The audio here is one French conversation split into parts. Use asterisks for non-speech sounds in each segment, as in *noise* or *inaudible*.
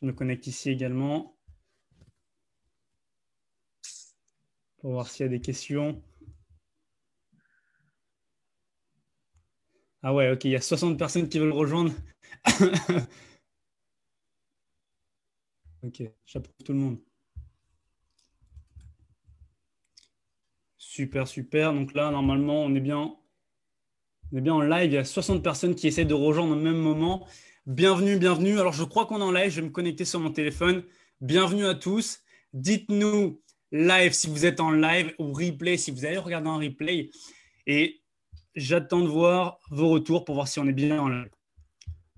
Je me connecte ici également pour voir s'il y a des questions. Ah ouais, ok, il y a 60 personnes qui veulent rejoindre. *laughs* ok, chapeau tout le monde. Super, super. Donc là, normalement, on est bien, on est bien en live. Il y a 60 personnes qui essaient de rejoindre au même moment. Bienvenue, bienvenue. Alors, je crois qu'on est en live. Je vais me connecter sur mon téléphone. Bienvenue à tous. Dites-nous live si vous êtes en live ou replay si vous allez regarder en replay. Et j'attends de voir vos retours pour voir si on est bien en live.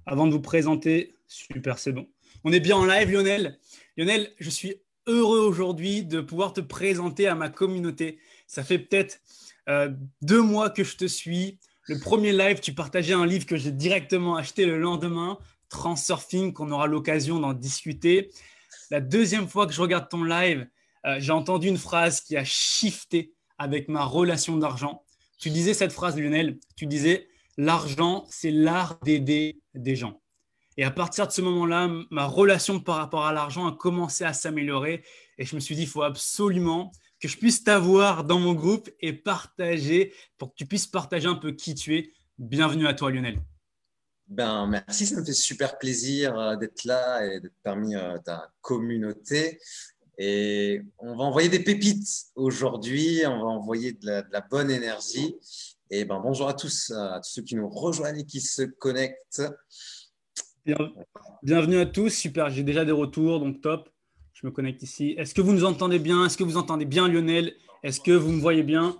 Avant de vous présenter, super, c'est bon. On est bien en live, Lionel. Lionel, je suis heureux aujourd'hui de pouvoir te présenter à ma communauté. Ça fait peut-être euh, deux mois que je te suis. Le premier live, tu partageais un livre que j'ai directement acheté le lendemain, Transurfing, qu'on aura l'occasion d'en discuter. La deuxième fois que je regarde ton live, euh, j'ai entendu une phrase qui a shifté avec ma relation d'argent. Tu disais cette phrase, Lionel, tu disais, l'argent, c'est l'art d'aider des gens. Et à partir de ce moment-là, ma relation par rapport à l'argent a commencé à s'améliorer. Et je me suis dit, il faut absolument que je puisse t'avoir dans mon groupe et partager, pour que tu puisses partager un peu qui tu es. Bienvenue à toi, Lionel. Ben, merci, ça me fait super plaisir euh, d'être là et d'être parmi euh, ta communauté. Et on va envoyer des pépites aujourd'hui, on va envoyer de la, bonne énergie. Et ben, bonjour à tous, à tous ceux qui nous rejoignent et qui se connectent. Bienvenue à tous, super, j'ai déjà des retours, donc top. Je me connecte ici. Est-ce que vous nous entendez bien? Est-ce que vous entendez bien Lionel? Est-ce que vous me voyez bien?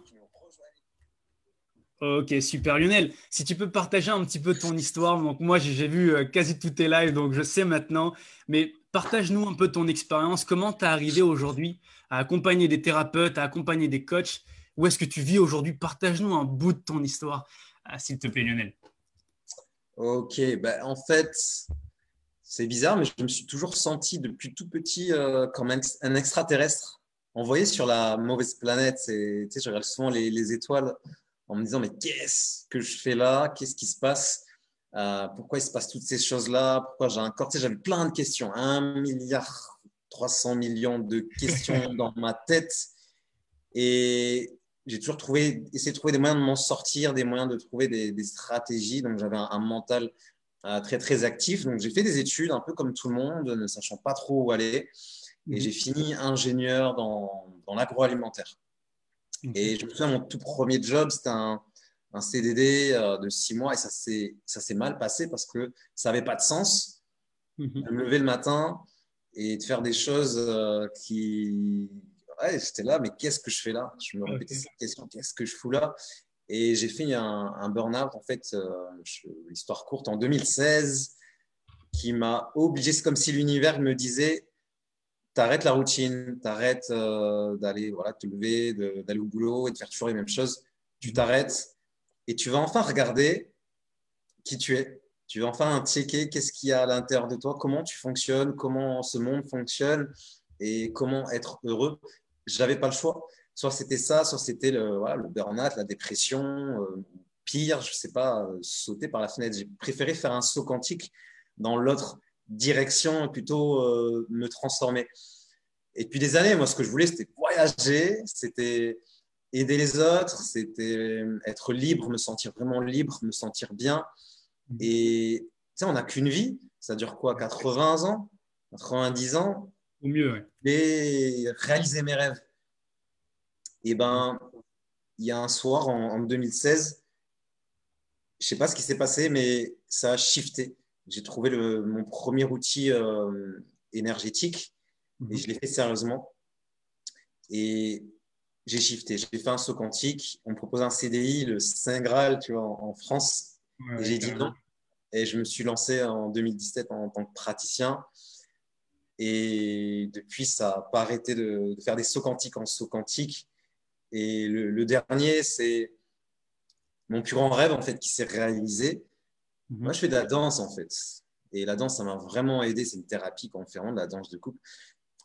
Ok, super Lionel. Si tu peux partager un petit peu ton histoire. Donc moi, j'ai vu euh, quasi tous tes lives, donc je sais maintenant. Mais partage-nous un peu ton expérience. Comment tu es arrivé aujourd'hui à accompagner des thérapeutes, à accompagner des coachs? Où est-ce que tu vis aujourd'hui? Partage-nous un bout de ton histoire, ah, s'il te plaît Lionel. Ok, ben, en fait, c'est bizarre, mais je me suis toujours senti depuis tout petit euh, comme un, extraterrestre envoyé sur la mauvaise planète. Tu sais, je regarde souvent les, étoiles en me disant, mais qu'est-ce que je fais là? Qu'est-ce qui se passe? Euh, Pourquoi il se passe toutes ces choses-là? Pourquoi j'ai un corps J'avais plein de questions, un milliard 300 millions de questions *laughs* dans ma tête. Et j'ai toujours trouvé, essayé de trouver des moyens de m'en sortir, des moyens de trouver des, stratégies. Donc, j'avais un, mental très, très actif. Donc, j'ai fait des études un peu comme tout le monde, ne sachant pas trop où aller. Et mhm. j'ai fini ingénieur dans, dans l'agroalimentaire. Et je me souviens, mon tout premier job, c'était un, un, CDD euh, de six mois et ça s'est mal passé parce que ça n'avait pas de sens mhm. de me lever le matin et de faire des choses euh, qui, ouais, j'étais là, mais qu'est-ce que je fais là? Je me répétais cette question, qu'est-ce que je fous là? Et j'ai fait un, burn-out, en fait, euh, histoire courte, en 2016, qui m'a obligé, c'est comme si l'univers me disait, t'arrêtes la routine, t'arrêtes euh, d'aller voilà, te lever, d'aller au boulot et de faire toujours les mêmes choses, tu t'arrêtes et tu vas enfin regarder qui tu es. Tu vas enfin checker qu'est-ce qu'il y a à l'intérieur de toi, comment tu fonctionnes, comment ce monde fonctionne et comment être heureux j'avais pas le choix. Soit c'était ça, soit c'était le, voilà, le burn-out, la dépression, euh, pire, je sais pas, euh, sauter par la fenêtre. J'ai préféré faire un saut quantique dans l'autre direction et plutôt euh, me transformer. Et depuis des années, moi, ce que je voulais, c'était voyager, c'était aider les autres, c'était être libre, me sentir vraiment libre, me sentir bien. Mmh. Et tu sais, on n'a qu'une vie. Ça dure quoi 80 ans 90 ans? Mieux, Et réaliser mes rêves. Et ben, il y a un soir en, 2016, je sais pas ce qui s'est passé, mais ça a shifté. J'ai trouvé le, mon premier outil euh, énergétique et mhm. je l'ai fait sérieusement. Et j'ai shifté. J'ai fait un saut quantique. On me propose un CDI, le Saint Graal, tu vois, en, France. et j'ai dit non. Et je me suis lancé en 2017 en tant que praticien. Et depuis, ça n'a pas arrêté de, faire des sauts quantiques en sauts quantiques. Et le, dernier, c'est mon plus grand rêve en fait qui s'est réalisé. Mhm. Moi, je fais de la danse en fait. Et la danse, ça m'a vraiment aidé. C'est une thérapie qu'on fait de la danse de couple.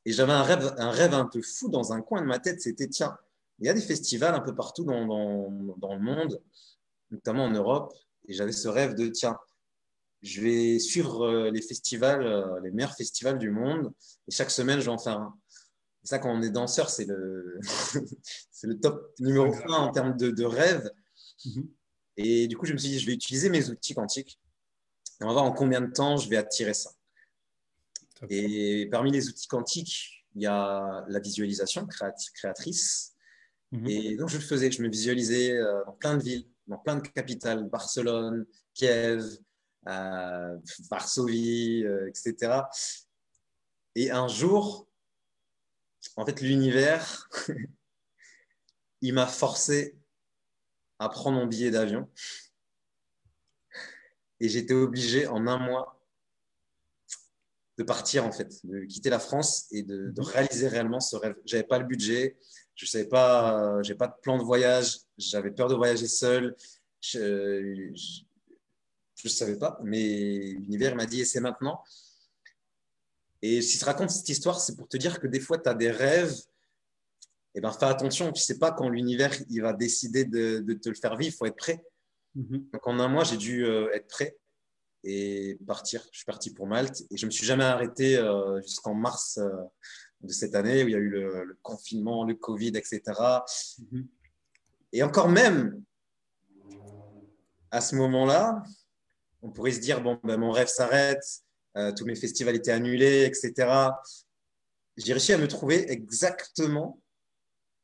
Et j'avais un rêve, un rêve un peu fou dans un coin de ma tête. C'était tiens, il y a des festivals un peu partout dans, dans, dans le monde, notamment en Europe. Et j'avais ce rêve de tiens, je vais suivre les festivals, les meilleurs festivals du monde. Et chaque semaine, je vais en faire un. C'est ça, quand on est danseur, c'est le, *laughs* c'est le top numéro un en termes de, de rêve. Mhm. Et du coup, je me suis dit, je vais utiliser mes outils quantiques. Et on va voir en combien de temps je vais attirer ça. Et parmi les outils quantiques, il y a la visualisation créatrice. Mhm. Et donc, je le faisais. Je me visualisais euh, dans plein de villes, dans plein de capitales, Barcelone, Kiev, euh, Varsovie, euh, etc. Et un jour, en fait, l'univers, *laughs* il m'a forcé à prendre mon billet d'avion. Et j'étais obligé en un mois de partir, en fait, de quitter la France et de, réaliser réellement ce rêve. Je n'avais pas le budget, je savais pas, j'ai pas de plan de voyage, j'avais peur de voyager seul. Je ne savais pas, mais l'univers m'a dit et c'est maintenant. Et si je te raconte cette histoire, c'est pour te dire que des fois, tu as des rêves. Et eh ben, fais attention, tu sais pas quand l'univers il va décider de, te le faire vivre, il faut être prêt. Mhm. Donc en un mois, j'ai dû euh, être prêt et partir. Je suis parti pour Malte et je me suis jamais arrêté euh, jusqu'en mars euh, de cette année où il y a eu le, confinement, le Covid, etc. Mhm. Et encore même, à ce moment-là, on pourrait se dire, bon, ben, mon rêve s'arrête, euh, tous mes festivals étaient annulés, etc. J'ai réussi à me trouver exactement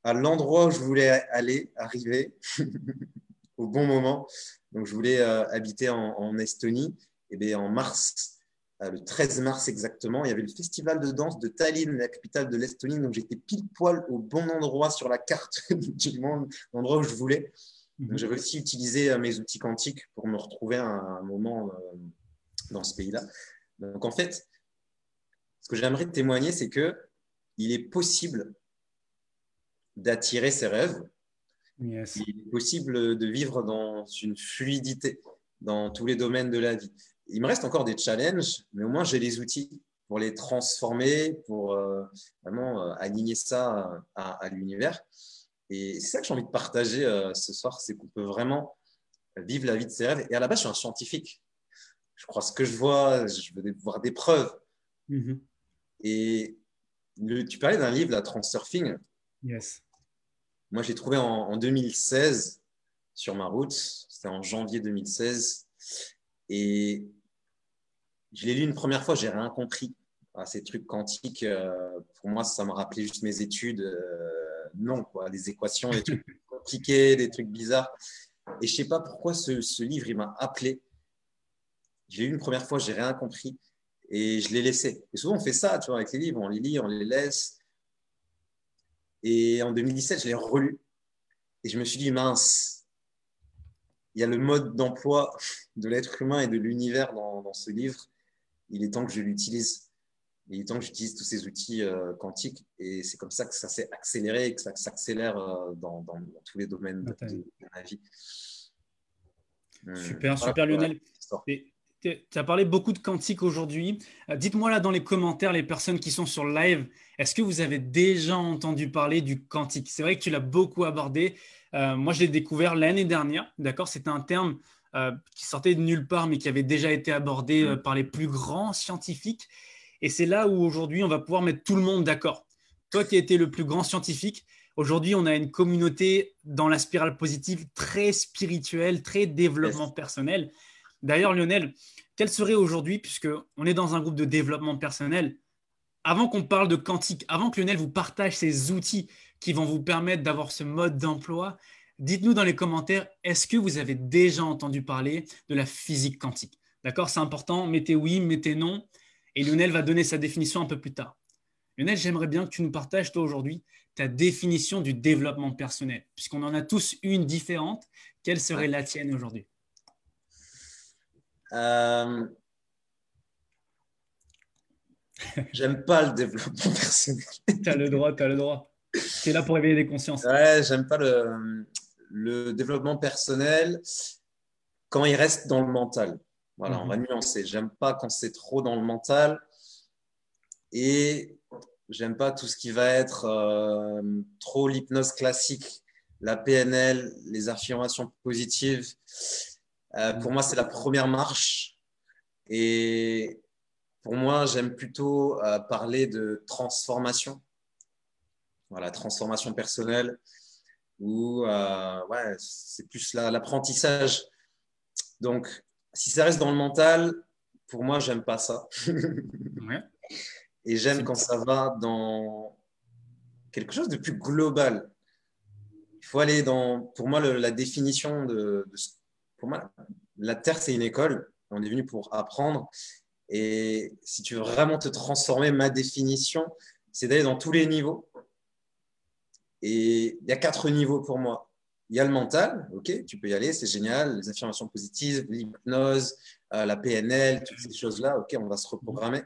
à l'endroit où je voulais aller, arriver *laughs* au bon moment. Donc, je voulais euh, habiter en, Estonie. Et bien, en mars, euh, le 13 mars exactement, il y avait le festival de danse de Tallinn, la capitale de l'Estonie. Donc, j'étais pile poil au bon endroit sur la carte *laughs* du monde, l'endroit où je voulais. Donc, j'ai réussi à utiliser mes outils quantiques pour me retrouver à un moment dans ce pays-là. Donc en fait, ce que j'aimerais témoigner, c'est que il est possible d'attirer ses rêves. Il est possible de vivre dans une fluidité dans tous les domaines de la vie. Il me reste encore des challenges, mais au moins j'ai les outils pour les transformer, pour euh, vraiment euh, aligner ça à, l'univers. Et c'est ça que j'ai envie de partager euh, ce soir, c'est qu'on peut vraiment vivre la vie de ses rêves. Et à la base, je suis un scientifique je crois ce que je vois, je veux voir des preuves. Mhm. Et tu parlais d'un livre, la Transurfing. Yes. Moi, j'ai trouvé en, 2016 sur ma route. C'était en janvier 2016. Et je l'ai lu une première fois, j'ai rien compris à ces trucs quantiques. Euh, pour moi, ça m'a rappelé juste mes études. Euh, non, quoi, des équations, des trucs *laughs* compliqués, des trucs bizarres. Et je sais pas pourquoi ce, ce livre, il m'a appelé je l'ai lu une première fois, j'ai rien compris et je l'ai laissé. Et souvent, on fait ça, tu vois, avec les livres, on les lit, on les laisse. Et en 2017, je l'ai relu et je me suis dit, mince, il y a le mode d'emploi de l'être humain et de l'univers dans, ce livre. Il est temps que je l'utilise. Il est temps que j'utilise tous ces outils euh, quantiques. Et c'est comme ça que ça s'est accéléré et que ça s'accélère euh, dans, tous les domaines de, ma vie. Super, super Lionel. Tu as parlé beaucoup de quantique aujourd'hui. Euh, dites-moi là dans les commentaires, les personnes qui sont sur live, est-ce que vous avez déjà entendu parler du quantique C'est vrai que tu l'as beaucoup abordé. Euh, moi, je l'ai découvert l'année dernière. D'accord? C'était un terme euh, qui sortait de nulle part, mais qui avait déjà été abordé mm. par les plus grands scientifiques. Et c'est là où aujourd'hui, on va pouvoir mettre tout le monde d'accord. Toi qui as été le plus grand scientifique, aujourd'hui, on a une communauté dans la spirale positive très spirituelle, très développement personnel. D'ailleurs, Lionel, quel serait aujourd'hui, puisque on est dans un groupe de développement personnel, avant qu'on parle de quantique, avant que Lionel vous partage ces outils qui vont vous permettre d'avoir ce mode d'emploi, dites-nous dans les commentaires, est-ce que vous avez déjà entendu parler de la physique quantique? D'accord C'est important, mettez oui, mettez non, et Lionel va donner sa définition un peu plus tard. Lionel, j'aimerais bien que tu nous partages, toi, aujourd'hui, ta définition du développement personnel, puisqu'on en a tous une différente. Quelle serait la tienne aujourd'hui? Euh, j'aime pas le développement *laughs* personnel. tu as le droit, tu as le droit. Tu es là pour éveiller des consciences. Ouais, j'aime pas le, le, développement personnel quand il reste dans le mental. Voilà, on va mhm. nuancer. J'aime pas quand c'est trop dans le mental et j'aime pas tout ce qui va être euh, trop l'hypnose classique, la PNL, les affirmations positives. Euh, pour moi, c'est la première marche. Et pour moi, j'aime plutôt euh, parler de transformation. Voilà, transformation personnelle, ou euh, ouais, c'est plus l'apprentissage. Donc, si ça reste dans le mental, pour moi, j'aime pas ça. *laughs* Et j'aime quand ça va dans quelque chose de plus global. Il faut aller dans, pour moi, la définition de, pour moi, la Terre, c'est une école. On est venu pour apprendre. Et si tu veux vraiment te transformer, ma définition, c'est d'aller dans tous les niveaux. Et il y a quatre niveaux pour moi. Il y a le mental, ok, tu peux y aller, c'est génial, les affirmations positives, l'hypnose, euh, la PNL, toutes ces choses-là, ok, on va se reprogrammer.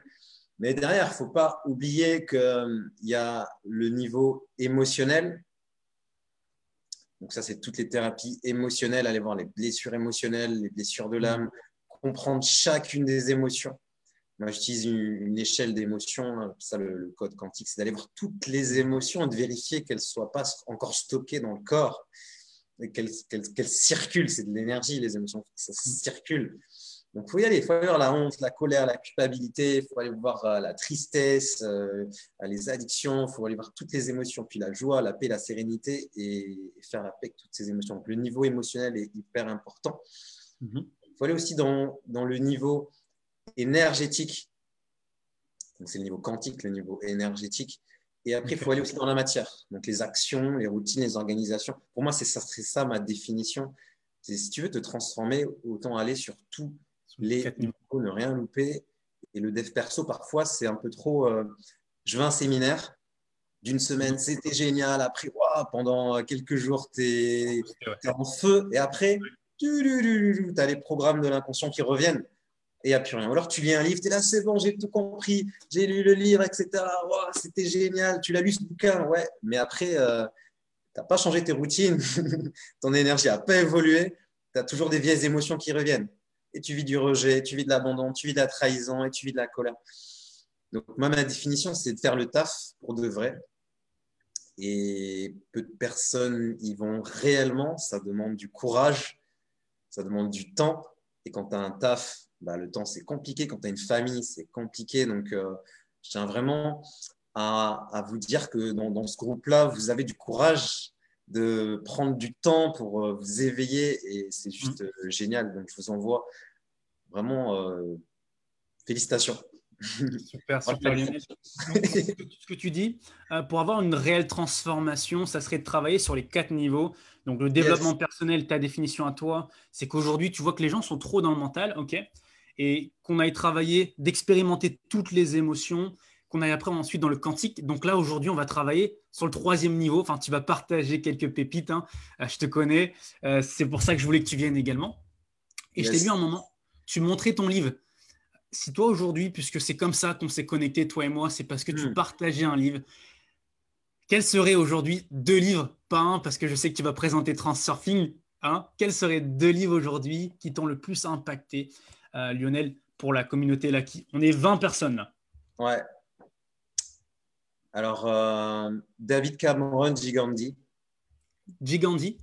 Mais derrière, il ne faut pas oublier qu'il euh, y a le niveau émotionnel. Donc ça, c'est toutes les thérapies émotionnelles, aller voir les blessures émotionnelles, les blessures de l'âme, comprendre chacune des émotions. Moi, j'utilise une, échelle d'émotions, ça le, code quantique, c'est d'aller voir toutes les émotions et de vérifier qu'elles ne soient pas encore stockées dans le corps, qu'elles circulent. C'est de l'énergie, les émotions, ça circule. Donc, il faut y aller. Il faut aller voir la honte, la colère, la culpabilité. Il faut aller voir euh, la tristesse, euh, les addictions. Il faut aller voir toutes les émotions. Puis la joie, la paix, la sérénité et, faire la paix avec toutes ces émotions. Donc, le niveau émotionnel est hyper important. Il faut aller aussi dans, dans le niveau énergétique. C'est le niveau quantique, le niveau énergétique. Et après, il faut aller aussi dans la matière. Donc, les actions, les routines, les organisations. Pour moi, c'est ça, ça ma définition. Si tu veux te transformer, autant aller sur tout les niveaux, ne rien louper. Et le dev perso, parfois, c'est un peu trop. Euh, je veux un séminaire d'une semaine, c'était génial. Après, pendant quelques jours, tu es, en feu. Et après, tu as les programmes de l'inconscient qui reviennent et il n'y a plus rien. Ou alors tu lis un livre, tu es là, c'est bon, j'ai tout compris, j'ai lu le livre, etc. c'était génial, tu l'as lu ce bouquin, ouais. Mais après, euh, tu n'as pas changé tes routines, *laughs* ton énergie n'a pas évolué, tu as toujours des vieilles émotions qui reviennent et tu vis du rejet, tu vis de l'abandon, tu vis de la trahison et tu vis de la colère. Donc, moi, ma définition, c'est de faire le taf pour de vrai. Et peu de personnes y vont réellement. Ça demande du courage, ça demande du temps. Et quand tu as un taf, bah, le temps, c'est compliqué. Quand tu as une famille, c'est compliqué. Donc, euh, je tiens vraiment à, vous dire que dans, dans ce groupe-là, vous avez du courage de prendre du temps pour euh, vous éveiller et c'est juste mm. euh, génial. Donc, je vous envoie vraiment euh, félicitations. *laughs* Super, super Lionel. ce que tu dis, pour avoir une réelle transformation, ça serait de travailler sur les quatre niveaux. Donc, le développement personnel, ta définition à toi, c'est qu'aujourd'hui, tu vois que les gens sont trop dans le mental, ok? Et qu'on aille travailler, d'expérimenter toutes les émotions, qu'on aille après ensuite dans le quantique. Donc là, aujourd'hui, on va travailler sur le troisième niveau. Enfin, tu vas partager quelques pépites. Hein. Euh, je te connais. Euh, c'est pour ça que je voulais que tu viennes également. Et je t'ai vu un moment, tu montrais ton livre. Si toi, aujourd'hui, puisque c'est comme ça qu'on s'est connecté, toi et moi, c'est parce que tu hmm. partageais un livre. Quels seraient aujourd'hui deux livres, pas un, parce que je sais que tu vas présenter Transurfing. Hein Quels seraient deux livres aujourd'hui qui t'ont le plus impacté, euh, Lionel, pour la communauté là qui... On est 20 personnes là? Ouais, alors, euh, David Cameron Gigandi. Gigandi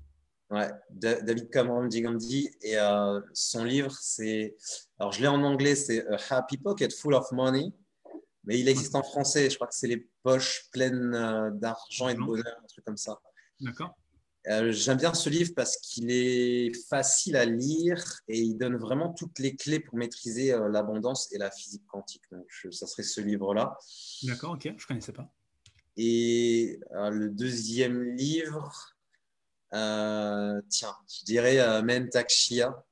Ouais, David Cameron Gigandi. Et euh, son livre, c'est. Alors, je l'ai en anglais, c'est A Happy Pocket Full of Money. Mais il existe en français. Je crois que c'est Les poches pleines euh, d'argent et de bonheur, un truc comme ça. D'accord. J'aime bien ce livre parce qu'il est facile à lire et il donne vraiment toutes les clés pour maîtriser l'abondance et la physique quantique. Donc, ça serait ce livre-là. D'accord, ok, je ne connaissais pas. Et euh, le deuxième livre, euh, tiens, je dirais euh, Mentak Shia,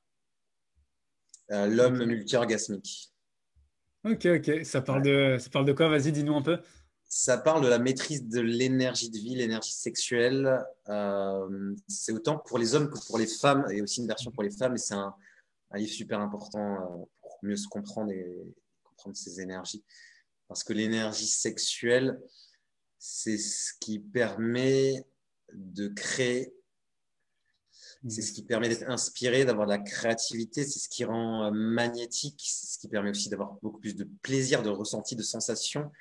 L'homme multi-orgasmique. Ok, ok. Ça parle, de, ça parle de quoi? Vas-y, dis-nous un peu. Ça parle de la maîtrise de l'énergie de vie, l'énergie sexuelle. c'est autant pour les hommes que pour les femmes, et aussi une version pour les femmes. Et c'est un, un, livre super important pour mieux se comprendre et comprendre ses énergies. Parce que l'énergie sexuelle, c'est ce qui permet de créer, c'est ce qui permet d'être inspiré, d'avoir de la créativité, c'est ce qui rend euh, magnétique, c'est ce qui permet aussi d'avoir beaucoup plus de plaisir, de ressenti, de sensation,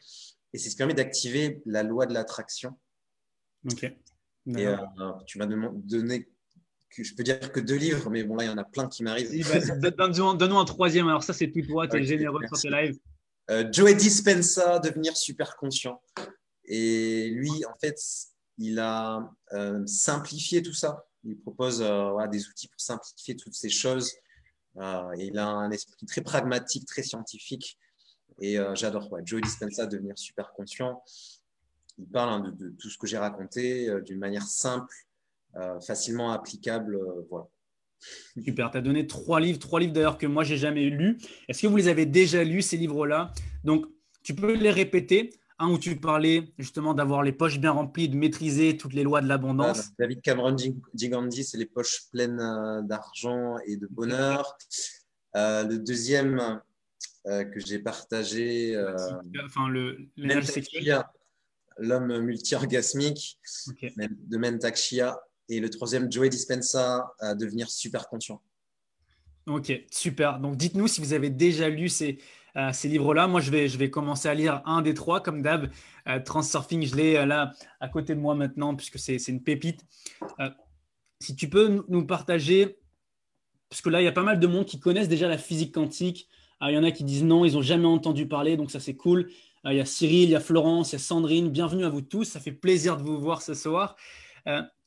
et c'est ce qui permet d'activer la loi de l'attraction. Ok. Et euh, tu m'as donné je peux dire que deux livres, mais bon, là, il y en a plein qui m'arrivent. Bah, donne-nous un troisième. Alors, ça, c'est tout toi, tu es *laughs* généreux sur tes lives. Euh, Joe Dispensa, devenir super conscient. Et lui, en fait, il a euh, simplifié tout ça. Il propose euh, des outils pour simplifier toutes ces choses. il a un esprit très pragmatique, très scientifique. Et j'adore. Joe Dispensa, devenir super conscient. Il parle hein, de, tout ce que j'ai raconté d'une manière simple, facilement applicable. voilà. Super, tu as donné trois livres, trois livres d'ailleurs que moi j'ai jamais lus. Est-ce que vous les avez déjà lus ces livres-là? Donc tu peux les répéter. Un où tu parlais justement d'avoir les poches bien remplies, de maîtriser toutes les lois de l'abondance. David Cameron Gigandi, c'est les poches pleines euh, d'argent et de bonheur. Euh, le deuxième euh, que j'ai partagé, enfin le l'homme multi-orgasmique de Mentak et le troisième, Joey Dispensa, à devenir super conscient. Ok, super. Donc dites-nous si vous avez déjà lu ces, euh, ces livres-là. Moi, je vais, commencer à lire un des trois, comme d'hab. Euh, je l'ai euh, là à côté de moi maintenant, puisque c'est une pépite. si tu peux nous partager, parce que là, il y a pas mal de monde qui connaissent déjà la physique quantique. il y en a qui disent non, ils n'ont jamais entendu parler, donc ça c'est cool. il y a Cyril, il y a Florence, il y a Sandrine. Bienvenue à vous tous. Ça fait plaisir de vous voir ce soir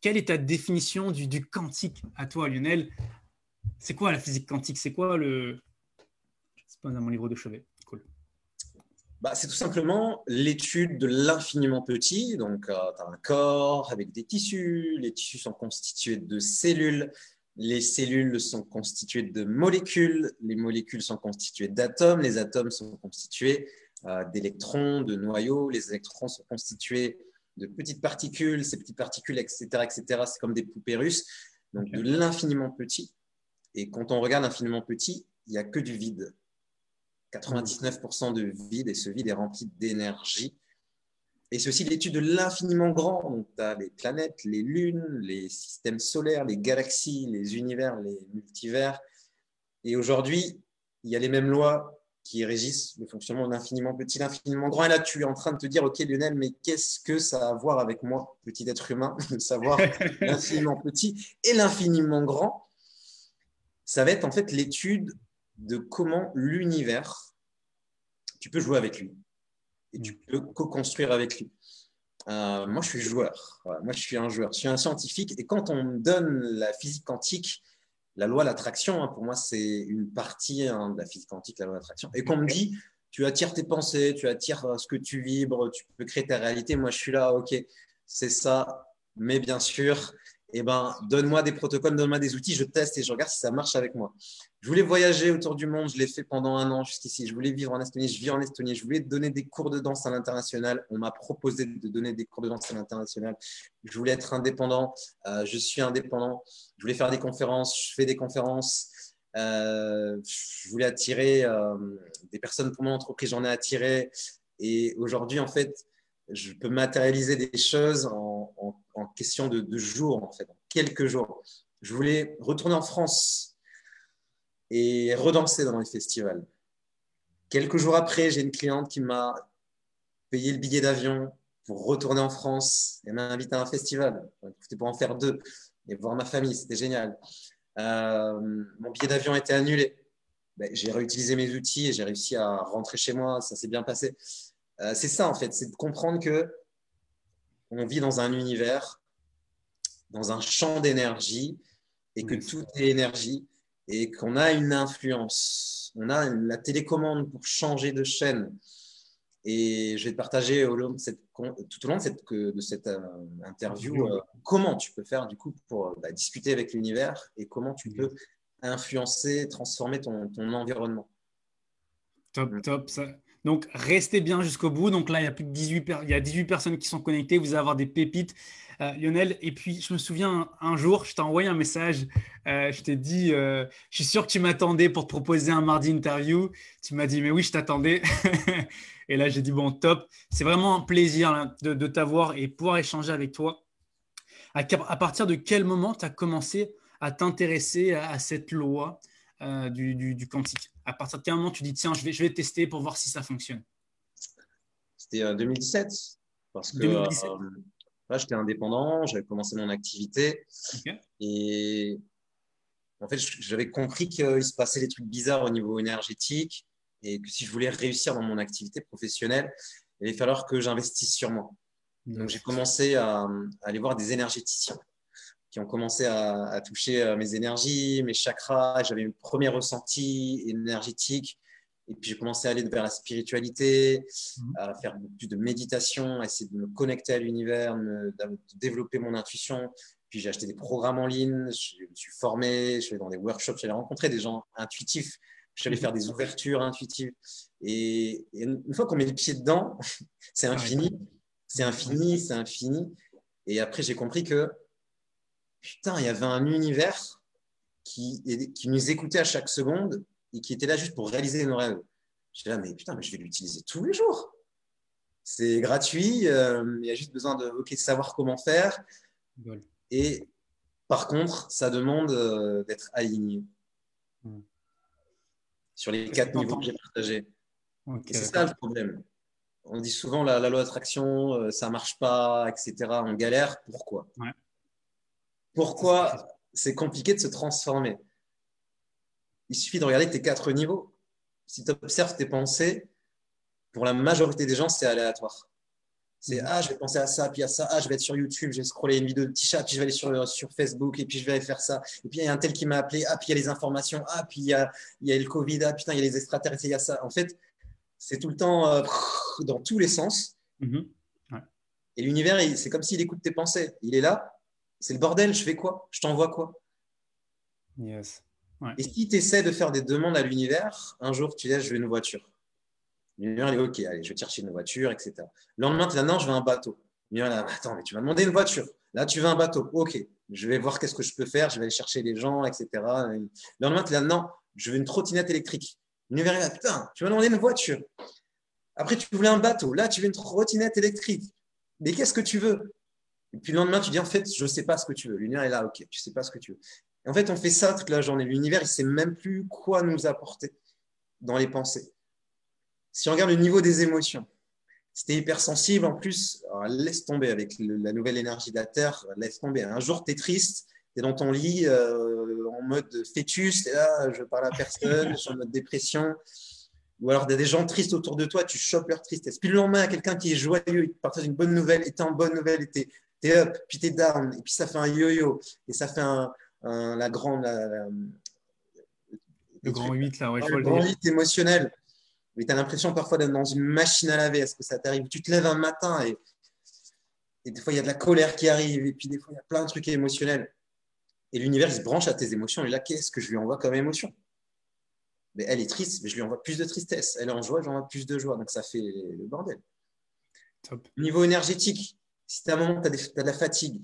quelle est ta définition du, quantique à toi, Lionel? C'est quoi la physique quantique? C'est quoi le. Pas dans mon livre de chevet. Cool. Bah, c'est tout simplement l'étude de l'infiniment petit. Donc, euh, tu as un corps avec des tissus. Les tissus sont constitués de cellules. Les cellules sont constituées de molécules. Les molécules sont constituées d'atomes. Les atomes sont constitués euh, d'électrons, de noyaux. Les électrons sont constitués de petites particules, ces petites particules, etc., etc., c'est comme des poupées russes, donc de l'infiniment petit. Et quand on regarde l'infiniment petit, il n'y a que du vide. 99% de vide, et ce vide est rempli d'énergie. Et c'est aussi l'étude de l'infiniment grand. Donc, tu as les planètes, les lunes, les systèmes solaires, les galaxies, les univers, les multivers. Et aujourd'hui, il y a les mêmes lois qui régissent le fonctionnement de l'infiniment petit, l'infiniment grand. Et là, tu es en train de te dire, OK, Lionel, mais qu'est-ce que ça a à voir avec moi, petit être humain, *laughs* de savoir *laughs* l'infiniment petit et l'infiniment grand? Ça va être en fait l'étude de comment l'univers, tu peux jouer avec lui et tu peux co-construire avec lui. Euh, moi, je suis joueur. moi, je suis un joueur. Je suis un scientifique. Et quand on me donne la physique quantique, la loi de l'attraction, hein, pour moi, c'est une partie hein, de la physique quantique, la loi de l'attraction. Et qu'on me dit, tu attires tes pensées, tu attires euh, ce que tu vibres, tu peux créer ta réalité. Moi, je suis là, ok, c'est ça, mais bien sûr, eh ben, donne-moi des protocoles, donne-moi des outils, je teste et je regarde si ça marche avec moi. Je voulais voyager autour du monde, je l'ai fait pendant un an jusqu'ici. Je voulais vivre en Estonie, je vis en Estonie. Je voulais donner des cours de danse à l'international. On m'a proposé de donner des cours de danse à l'international. Je voulais être indépendant, euh, je suis indépendant. Je voulais faire des conférences, je fais des conférences. Euh, je voulais attirer euh, des personnes pour mon entreprise, j'en ai attiré. Et aujourd'hui, en fait, je peux matérialiser des choses en, question de, jours, en fait, en quelques jours. Je voulais retourner en France et redanser dans les festivals. Quelques jours après, j'ai une cliente qui m'a payé le billet d'avion pour retourner en France et m'a invité à un festival. C'était pour en faire deux et voir ma famille, c'était génial. Euh, mon billet d'avion a été annulé. Ben, j'ai réutilisé mes outils et j'ai réussi à rentrer chez moi, ça s'est bien passé. Euh, c'est ça en fait, c'est de comprendre que on vit dans un univers, dans un champ d'énergie et que tout est énergie et qu'on a une influence. On a la télécommande pour changer de chaîne. Et je vais te partager au long de cette, tout au long de cette, de cette euh, interview euh, comment tu peux faire du coup pour bah, discuter avec l'univers et comment tu peux influencer, transformer ton, ton environnement. Top, mm. top. Ça, donc, restez bien jusqu'au bout. Donc là, il y a plus de 18, il y a 18 personnes qui sont connectées. Vous allez avoir des pépites, euh, Lionel. Et puis, je me souviens un, jour, je t'ai envoyé un message. Euh, je t'ai dit, euh, je suis sûr que tu m'attendais pour te proposer un mardi interview. Tu m'as dit, mais oui, je t'attendais. *laughs* et là, j'ai dit, bon, top. C'est vraiment un plaisir de, t'avoir et pouvoir échanger avec toi. À, partir de quel moment tu as commencé à t'intéresser à, cette loi du quantique? À partir de quel moment tu dis tiens, je vais, je vais tester pour voir si ça fonctionne? C'était en 2017. Parce que, 2017. Euh, Là, j'étais indépendant, j'avais commencé mon activité. Et en fait, j'avais compris qu'il se passait des trucs bizarres au niveau énergétique et que si je voulais réussir dans mon activité professionnelle, il allait falloir que j'investisse sur moi. Donc, j'ai commencé à, aller voir des énergéticiens qui ont commencé à, toucher euh, mes énergies, mes chakras. J'avais un premier ressenti énergétique. Et puis, j'ai commencé à aller vers la spiritualité, mhm. à faire plus de méditation, à essayer de me connecter à l'univers, de développer mon intuition. Puis, j'ai acheté des programmes en ligne, je me suis formé, je suis dans des workshops, j'allais rencontrer des gens intuitifs, j'allais mhm. faire des ouvertures intuitives. Et, une fois qu'on met le pied dedans, *laughs* c'est infini, c'est infini, c'est infini. Et après, j'ai compris que, putain, il y avait un univers qui, qui nous écoutait à chaque seconde et qui était là juste pour réaliser nos rêves. J'étais là, mais putain, mais je vais l'utiliser tous les jours. C'est gratuit, euh, il y a juste besoin de savoir comment faire. Et par contre, ça demande euh, d'être aligné hmm. sur les quatre niveaux que j'ai partagés. et c'est ça le problème. On dit souvent la, la loi d'attraction, euh, ça marche pas, etc. On galère. Pourquoi? Pourquoi c'est compliqué de se transformer? Il suffit de regarder tes quatre niveaux. Si tu observes tes pensées, pour la majorité des gens, c'est aléatoire. C'est ah, je vais penser à ça, puis à ça, ah, je vais être sur YouTube, je vais scroller une vidéo de chat, puis je vais aller sur, sur Facebook, et puis je vais aller faire ça. Et puis il y a un tel qui m'a appelé, ah, puis il y a les informations, ah, puis il y a, il y a le Covid, ah, putain, il y a les extraterrestres, il y a ça. En fait, c'est tout le temps euh, dans tous les sens. Mm-hmm. Et l'univers, c'est comme s'il écoute tes pensées. Il est là, c'est le bordel, je fais quoi? Je t'envoie quoi? Yes. Et si tu essaies de faire des demandes à l'univers, un jour tu dis je veux une voiture. L'univers dit ok, allez, je vais chercher une voiture, etc. Le lendemain, tu dis non, je veux un bateau. L'univers dit attends, mais tu m'as demandé une voiture. Là, tu veux un bateau. Ok, je vais voir qu'est-ce que je peux faire, je vais aller chercher les gens, etc. Le lendemain, tu dis non, je veux une trottinette électrique. L'univers dit putain, tu m'as demandé une voiture. Après, tu voulais un bateau. Là, tu veux une trottinette électrique. Mais qu'est-ce que tu veux? Et puis le lendemain, tu dis en fait, je ne sais pas ce que tu veux. L'univers est là, ok, tu ne sais pas ce que tu veux en fait, on fait ça toute la journée. L'univers, il ne sait même plus quoi nous apporter dans les pensées. Si on regarde le niveau des émotions, tu es hypersensible, en plus, laisse tomber avec la nouvelle énergie de la Terre, laisse tomber. Un jour, tu es triste, tu es dans ton lit euh, en mode fœtus, tu es là, je parle à personne, je suis en mode dépression. Ou alors, il y a des gens tristes autour de toi, tu chopes leur tristesse. Puis le lendemain, quelqu'un qui est joyeux, il partage une bonne nouvelle, et tu en bonne nouvelle, et tu up, puis tu es down, et puis ça fait un yo-yo, et ça fait un, la grande. le grand 8, là, ouais, le grand 8 émotionnel. Mais tu as l'impression parfois d'être dans une machine à laver. Est-ce que ça t'arrive? Tu te lèves un matin et, et des fois, il y a de la colère qui arrive, et puis des fois, il y a plein de trucs émotionnels. Et l'univers, il se branche à tes émotions. Et là, qu'est-ce que je lui envoie comme émotion? Mais Elle est triste, mais je lui envoie plus de tristesse. Elle est en joie, je lui envoie plus de joie. Donc, ça fait le bordel. Niveau énergétique, si tu as un moment, tu as, de la fatigue,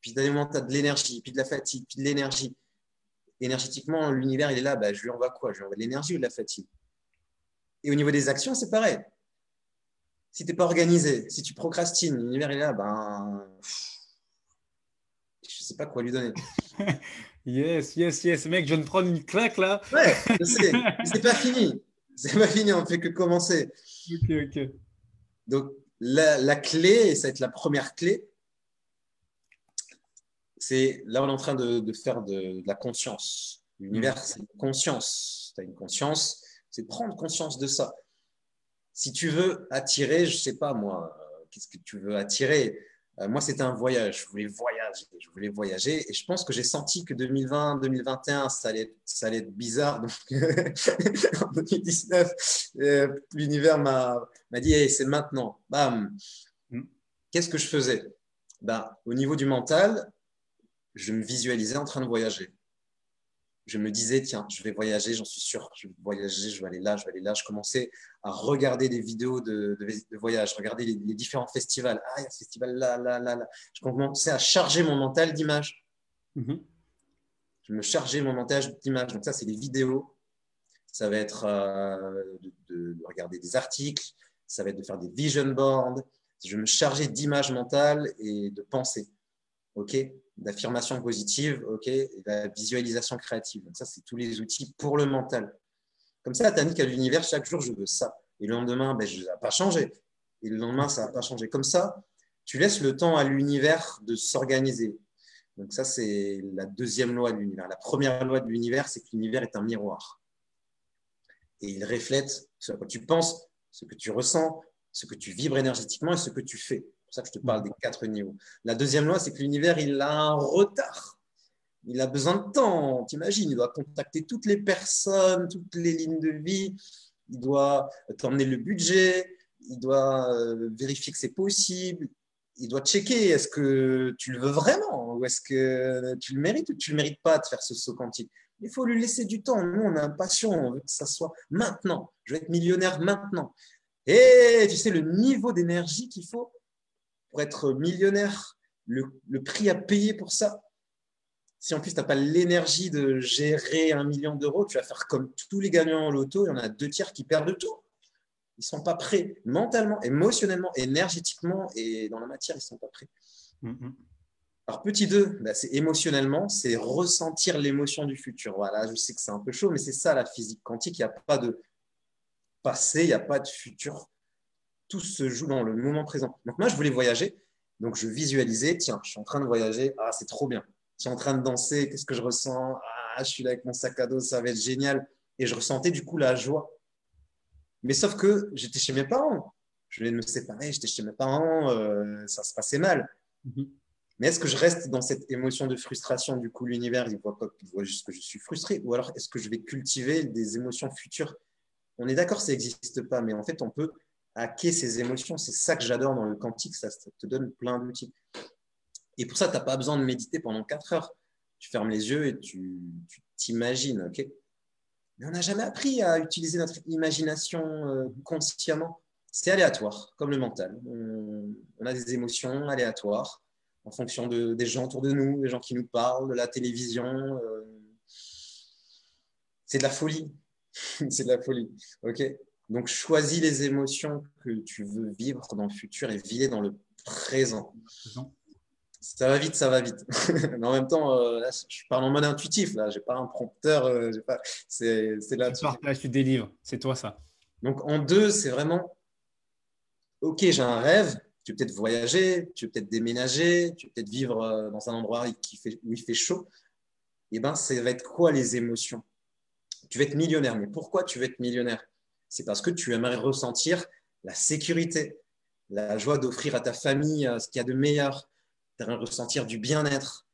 puis moment, tu as de l'énergie, puis de la fatigue, puis de l'énergie. Énergétiquement, l'univers, il est là, bah, je lui envoie quoi? Je lui envoie de l'énergie ou de la fatigue? Et au niveau des actions, c'est pareil. Si tu n'es pas organisé, si tu procrastines, l'univers est là, ben, je ne sais pas quoi lui donner. *laughs* yes, yes, yes. Mec, je viens de prendre une claque là. Ouais, je sais. *laughs* c'est pas fini. C'est pas fini, on ne fait que commencer. Ok, ok. Donc, la, la clé, et ça va être la première clé, c'est là, on est en train de, faire de, la conscience. L'univers, mm. c'est une conscience. Tu as une conscience, c'est prendre conscience de ça. Si tu veux attirer, je ne sais pas moi, euh, qu'est-ce que tu veux attirer euh, Moi, c'était un voyage. Je voulais voyager. Je voulais voyager. Et je pense que j'ai senti que 2020, 2021, ça allait, ça allait être bizarre. Donc, *laughs* en 2019, euh, l'univers m'a dit c'est maintenant. Bam. Mm. Qu'est-ce que je faisais? Ben, Au niveau du mental, je me visualisais en train de voyager. Je me disais, tiens, je vais voyager, j'en suis sûr, je vais voyager, je vais aller là, je vais aller là. Je commençais à regarder des vidéos de, de, voyage, regarder les, différents festivals. Ah, il y a ce festival là, là, là, là. Je commençais à charger mon mental d'images. Mm-hmm. Je me chargeais mon mental d'images. Donc ça, c'est des vidéos. Ça va être euh, de, de, regarder des articles. Ça va être de faire des vision boards. Je me chargeais d'images mentales et de pensées. OK? D'affirmation positive, ok, la visualisation créative. Ça, c'est tous les outils pour le mental. Comme ça, tu dit qu'à l'univers, chaque jour, je veux ça. Et le lendemain, ben, ça n'a pas changé. Et le lendemain, ça n'a pas changé. Comme ça, tu laisses le temps à l'univers de s'organiser. Donc ça, c'est la deuxième loi de l'univers. La première loi de l'univers, c'est que l'univers est un miroir. Et il reflète ce à tu penses, ce que tu ressens, ce que tu vibres énergétiquement et ce que tu fais. C'est pour ça que je te parle des quatre niveaux. La deuxième loi, c'est que l'univers, il a un retard. Il a besoin de temps. T'imagines, il doit contacter toutes les personnes, toutes les lignes de vie. Il doit t'emmener le budget. Il doit euh, vérifier que c'est possible il doit checker est-ce que tu le veux vraiment ou est-ce que tu le mérites ou tu ne le mérites pas de faire ce saut quantique. Il faut lui laisser du temps. Nous, on a passion, on veut que ça soit maintenant. Je vais être millionnaire maintenant. Et tu sais, le niveau d'énergie qu'il faut pour être millionnaire, le, le, prix à payer pour ça. Si en plus, tu n'as pas l'énergie de gérer un million d'euros, tu vas faire comme tous les gagnants en loto, il y en a deux tiers qui perdent tout. Ils ne sont pas prêts mentalement, émotionnellement, énergétiquement et dans la matière, ils ne sont pas prêts. Mm-hmm. Alors, petit 2, bah, c'est émotionnellement, c'est ressentir l'émotion du futur. Voilà, je sais que c'est un peu chaud, mais c'est ça la physique quantique. Il n'y a pas de passé, il n'y a pas de futur. Tout se joue dans le moment présent. Donc, moi, je voulais voyager. Donc, je visualisais, tiens, je suis en train de voyager. Ah, c'est trop bien. Je suis en train de danser. Qu'est-ce que je ressens? Ah, je suis là avec mon sac à dos, ça va être génial. Et je ressentais du coup la joie mais sauf que j'étais chez mes parents. Je venais de me séparer, j'étais chez mes parents, euh, ça se passait mal. Mhm. Mais est-ce que je reste dans cette émotion de frustration Du coup, l'univers, il voit, pas, il voit juste que je suis frustré? Ou alors, est-ce que je vais cultiver des émotions futures? On est d'accord, ça n'existe pas, mais en fait, on peut hacker ces émotions. C'est ça que j'adore dans le quantique, ça te donne plein d'outils. Et pour ça, tu n'as pas besoin de méditer pendant 4 heures. Tu fermes les yeux et tu t'imagines, ok? Mais on n'a jamais appris à utiliser notre imagination euh, consciemment. C'est aléatoire, comme le mental. On, a des émotions aléatoires en fonction de, des gens autour de nous, des gens qui nous parlent, de la télévision. Euh, c'est de la folie. *laughs* c'est de la folie. OK? Donc, choisis les émotions que tu veux vivre dans le futur et vis dans le présent. Ça va vite, ça va vite. *laughs* Mais en même temps, euh, je parle en mode intuitif. Là, j'ai pas un prompteur. Euh, pas... C'est là. Tu partages, tu délivres. C'est toi ça. Donc en deux, c'est vraiment. Ok, j'ai un rêve. Tu veux peut-être voyager, tu veux peut-être déménager, tu veux peut-être vivre euh, dans un endroit qui fait, où il fait chaud. Et eh ben, ça va être quoi les émotions? Tu veux être millionnaire. Mais pourquoi tu veux être millionnaire? C'est parce que tu aimerais ressentir la sécurité, la joie d'offrir à ta famille ce qu'il y a de meilleur, ressentir du bien-être.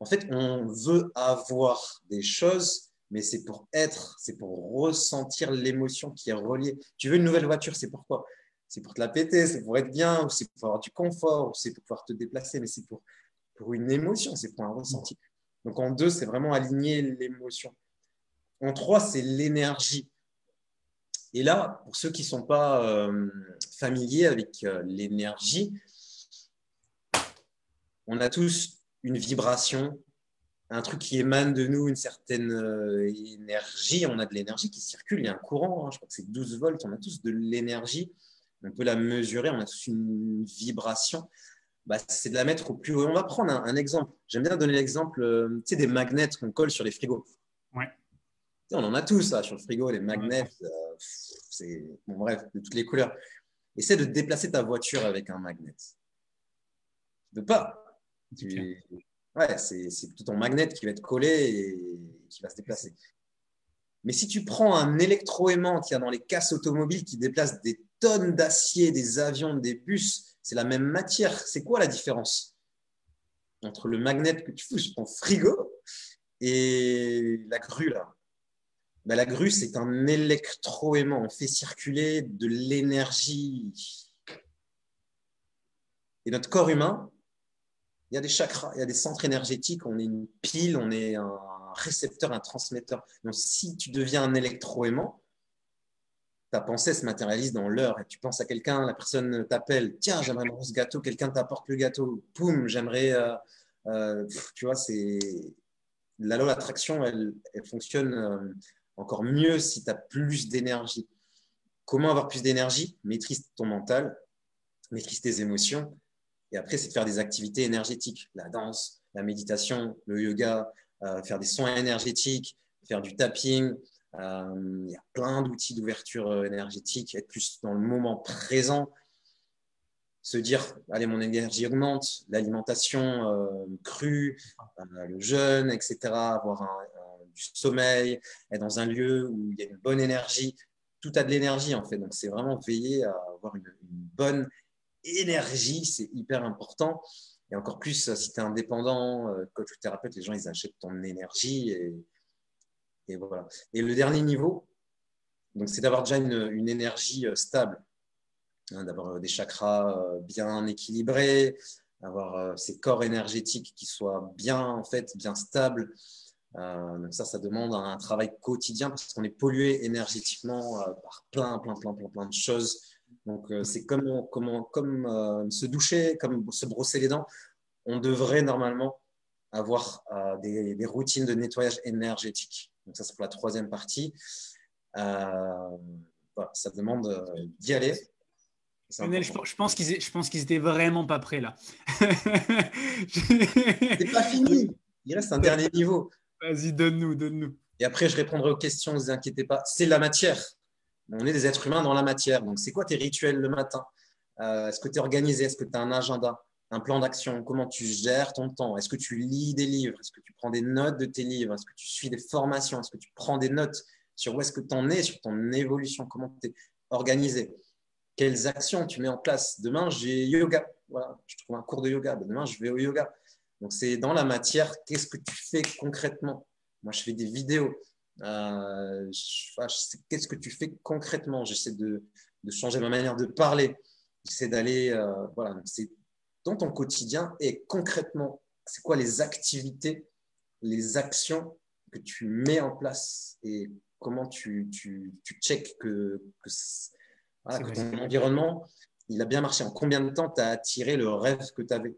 En fait, on veut avoir des choses, mais c'est pour être, c'est pour ressentir l'émotion qui est reliée. Tu veux une nouvelle voiture, c'est pourquoi C'est pour te la péter, c'est pour être bien, c'est pour avoir du confort, c'est pour pouvoir te déplacer, mais c'est pour une émotion, c'est pour un ressenti. Donc en deux, c'est vraiment aligner l'émotion. En trois, c'est l'énergie. Et là, pour ceux qui ne sont pas euh, familiers avec euh, l'énergie, on a tous une vibration, un truc qui émane de nous, une certaine euh, énergie. On a de l'énergie qui circule, il y a un courant, hein. je crois que c'est 12 volts, on a tous de l'énergie, on peut la mesurer, on a tous une vibration. Bah, c'est de la mettre au plus haut. On va prendre un, exemple. J'aime bien donner l'exemple euh, des magnets qu'on colle sur les frigos. Ouais. On en a tous ça, sur le frigo, les magnets. Euh, c'est bon, bref, de toutes les couleurs. Essaie de déplacer ta voiture avec un magnet. De pas. Ouais, c'est tout ton magnet qui va être collé et qui va se déplacer. Mais si tu prends un électroaimant qu'il y a dans les casses automobiles qui déplace des tonnes d'acier, des avions, des bus, c'est la même matière. C'est quoi la différence entre le magnet que tu fous sur ton frigo et la grue là? Ben, La grue, c'est un électroaimant. On fait circuler de l'énergie. Et notre corps humain, il y a des chakras, il y a des centres énergétiques, on est une pile, on est un récepteur, un transmetteur. Donc, si tu deviens un électroaimant, ta pensée se matérialise dans l'heure et tu penses à quelqu'un, la personne t'appelle, tiens, j'aimerais manger ce gâteau, quelqu'un t'apporte le gâteau, poum, j'aimerais, euh, euh, tu vois, c'est la loi d'attraction, elle, elle, fonctionne euh, encore mieux si tu as plus d'énergie. Comment avoir plus d'énergie? Maîtrise ton mental, maîtrise tes émotions et après, c'est de faire des activités énergétiques, la danse, la méditation, le yoga, euh, faire des soins énergétiques, faire du tapping. Euh, il y a plein d'outils d'ouverture euh, énergétique, être plus dans le moment présent. se dire, allez, mon énergie augmente, l'alimentation crue, le jeûne, etc., avoir sommeil, être dans un lieu où il y a une bonne énergie. Tout a de l'énergie, en fait. Donc, c'est vraiment veiller à avoir une, bonne énergie, c'est hyper important. Et encore plus si tu es indépendant, euh, coach ou thérapeute, les gens, ils achètent ton énergie. Et, voilà. Et le dernier niveau, donc, c'est d'avoir déjà une énergie stable Hein, d'avoir euh, des chakras euh, bien équilibrés, avoir euh, ces corps énergétiques qui soient bien, en fait, bien stables. Donc ça, ça demande un travail quotidien parce qu'on est pollué énergétiquement par plein, plein, plein, plein, plein de choses. Donc c'est comme, comme, comme se doucher, comme se brosser les dents. On devrait normalement avoir des, des, routines de nettoyage énergétique. Donc ça, c'est pour la troisième partie. voilà, ça demande d'y aller je, pense qu'ils, je pense qu'ils étaient vraiment pas prêts là. C'est pas fini. Il reste un dernier niveau. Vas-y, donne-nous, donne-nous. Et après, je répondrai aux questions, ne vous inquiétez pas. C'est la matière. On est des êtres humains dans la matière. Donc, c'est quoi tes rituels le matin? Euh, Est-ce que tu es organisé? Est-ce que tu as un agenda Un plan d'action? Comment tu gères ton temps? Est-ce que tu lis des livres? Est-ce que tu prends des notes de tes livres? Est-ce que tu suis des formations? Est-ce que tu prends des notes sur où est-ce que tu en es, sur ton évolution? Comment tu es organisé? Quelles actions tu mets en place? Demain, j'ai yoga. Voilà, je trouve un cours de yoga. Demain, je vais au yoga. Donc, c'est dans la matière, qu'est-ce que tu fais concrètement? Moi, je fais des vidéos. Euh, qu'est-ce que tu fais concrètement? J'essaie de, changer ma manière de parler. J'essaie d'aller. Euh, voilà, c'est dans ton quotidien et concrètement, c'est quoi les activités, les actions que tu mets en place et comment tu, tu, tu checkes que, que voilà, ton environnement, il a bien marché? En combien de temps tu as attiré le rêve que tu avais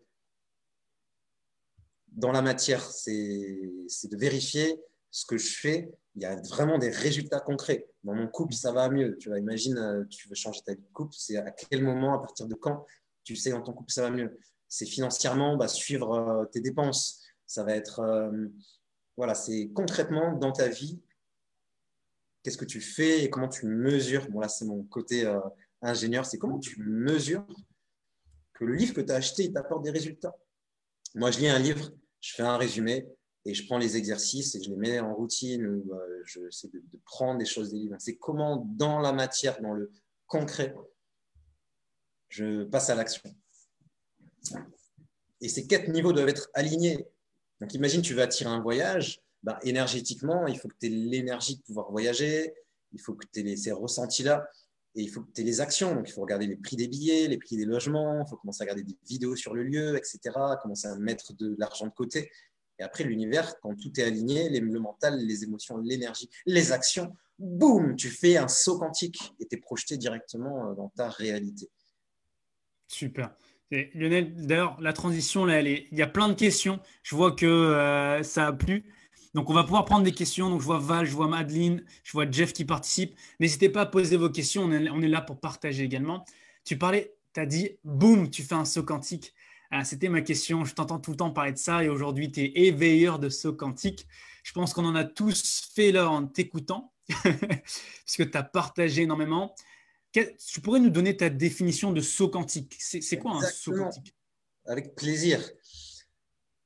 Dans la matière, c'est de vérifier ce que je fais. Il y a vraiment des résultats concrets. Dans mon couple, ça va mieux. Tu vois, imagine, euh, tu veux changer ta vie de couple. C'est à quel moment, à partir de quand, tu sais dans ton couple, ça va mieux. C'est financièrement, bah, suivre euh, tes dépenses. Ça va être, euh, voilà, c'est concrètement dans ta vie, qu'est-ce que tu fais et comment tu mesures? Bon, là, c'est mon côté ingénieur, c'est comment tu mesures que le livre que tu as acheté, il t'apporte des résultats? Moi, je lis un livre, je fais un résumé et je prends les exercices et je les mets en routine ou euh, je sais de, prendre des choses des livres. C'est comment, dans la matière, dans le concret, je passe à l'action. Et ces quatre niveaux doivent être alignés. Donc, imagine, tu vas attirer un voyage bah, énergétiquement, il faut que tu aies l'énergie de pouvoir voyager, il faut que tu aies ces ressentis-là, et il faut que tu aies les actions. Donc, il faut regarder les prix des billets, les prix des logements, il faut commencer à regarder des vidéos sur le lieu, etc., commencer à mettre de l'argent de côté. Et après, l'univers, quand tout est aligné, le mental, les émotions, l'énergie, les actions, boum, tu fais un saut quantique et tu es projeté directement euh, dans ta réalité. Super. Lionel, d'ailleurs, la transition, là, il y a plein de questions. Je vois que euh, ça a plu. Donc, on va pouvoir prendre des questions. Donc, je vois Val, je vois Madeline, je vois Jeff qui participe. N'hésitez pas à poser vos questions. On est, là pour partager également. Tu parlais, tu as dit, boum, tu fais un saut quantique. Ah, c'était ma question. Je t'entends tout le temps parler de ça et aujourd'hui, tu es éveilleur de saut quantique. Je pense qu'on en a tous fait là en t'écoutant *laughs* parce que tu as partagé énormément. Tu pourrais nous donner ta définition de saut quantique? C'est quoi un saut quantique? Avec plaisir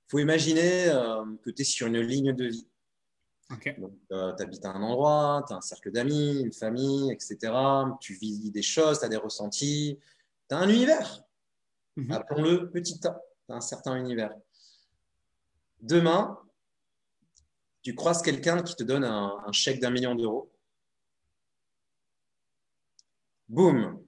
faut imaginer euh, que tu es sur une ligne de vie. Euh, tu habites à un endroit, tu as un cercle d'amis, une famille, etc. Tu vis des choses, tu as des ressentis. Tu as un univers. Mhm. Appelons-le petit a. Tu as un certain univers. Demain, tu croises quelqu'un qui te donne un chèque d'un million d'euros. Boum,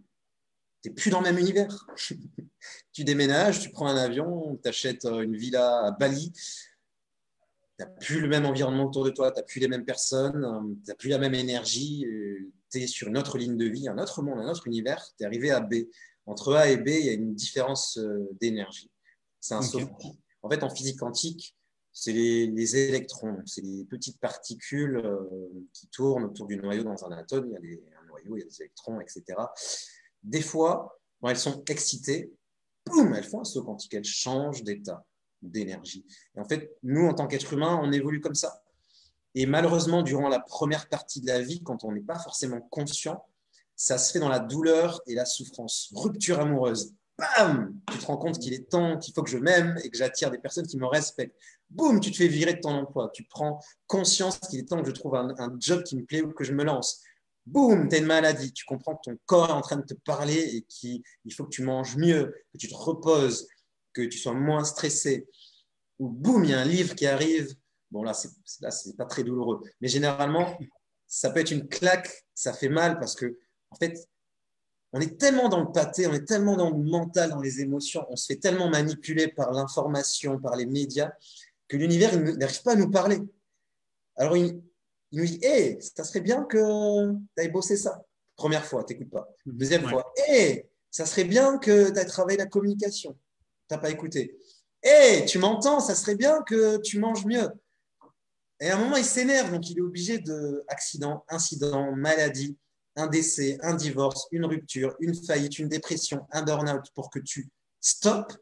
tu n'es plus dans le même univers. *laughs* tu déménages, tu prends un avion, tu achètes euh, une villa à Bali. Tu n'as plus le même environnement autour de toi, tu n'as plus les mêmes personnes, euh, tu n'as plus la même énergie. Euh, tu es sur une autre ligne de vie, un autre monde, un autre univers. Tu es arrivé à B. Entre A et B, il y a une différence d'énergie. C'est un En fait, en physique quantique, c'est les, électrons, c'est les petites particules qui tournent autour du noyau dans un atome. Il y a un noyau, il y a des électrons, etc des fois, quand elles sont excitées, boum, elles font un saut quantique, elles changent d'état, d'énergie. Et en fait, nous, en tant qu'êtres humains, on évolue comme ça. Et malheureusement, durant la première partie de la vie, quand on n'est pas forcément conscient, ça se fait dans la douleur et la souffrance. Rupture amoureuse. bam, tu te rends compte qu'il est temps, qu'il faut que je m'aime et que j'attire des personnes qui me respectent. Boum, tu te fais virer de ton emploi. Tu prends conscience qu'il est temps que je trouve un, job qui me plaît ou que je me lance. Boum, tu as une maladie. Tu comprends que ton corps est en train de te parler et qu'il faut que tu manges mieux, que tu te reposes, que tu sois moins stressé. Ou boum, il y a un livre qui arrive. Bon, là, c'est, là, pas très douloureux. Mais généralement, ça peut être une claque, ça fait mal parce que, en fait, on est tellement dans le pâté, on est tellement dans le mental, dans les émotions, on se fait tellement manipuler par l'information, par les médias, que l'univers n'arrive pas à nous parler. Alors, nous dit Hé, ça serait bien que tu ailles bosser ça. Première fois, tu n'écoutes pas. Deuxième fois Hé, ça serait bien que tu ailles travailler la communication. Tu n'as pas écouté. Hé, tu m'entends, ça serait bien que tu manges mieux. Et à un moment, il s'énerve, donc il est obligé de accident, incident, maladie, un décès, un divorce, une rupture, une faillite, une dépression, un burn-out pour que tu stops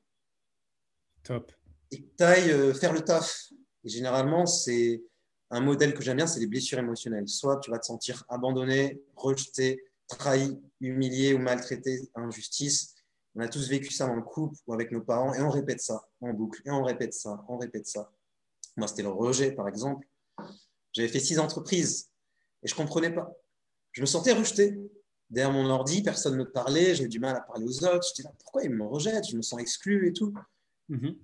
Top. et que tu ailles euh, faire le taf. Et généralement, c'est un modèle que j'aime bien, c'est les blessures émotionnelles. Soit tu vas te sentir abandonné, rejeté, trahi, humilié ou maltraité, injustice. On a tous vécu ça dans le couple ou avec nos parents et on répète ça en boucle et on répète ça, on répète ça. Moi, c'était le rejet, par exemple. J'avais fait six entreprises et je ne comprenais pas je me sentais rejeté. Derrière mon ordi, personne ne me parlait, j'ai du mal à parler aux autres. Je là, pourquoi ils me rejettent? Je me sens exclu et tout. Mhm.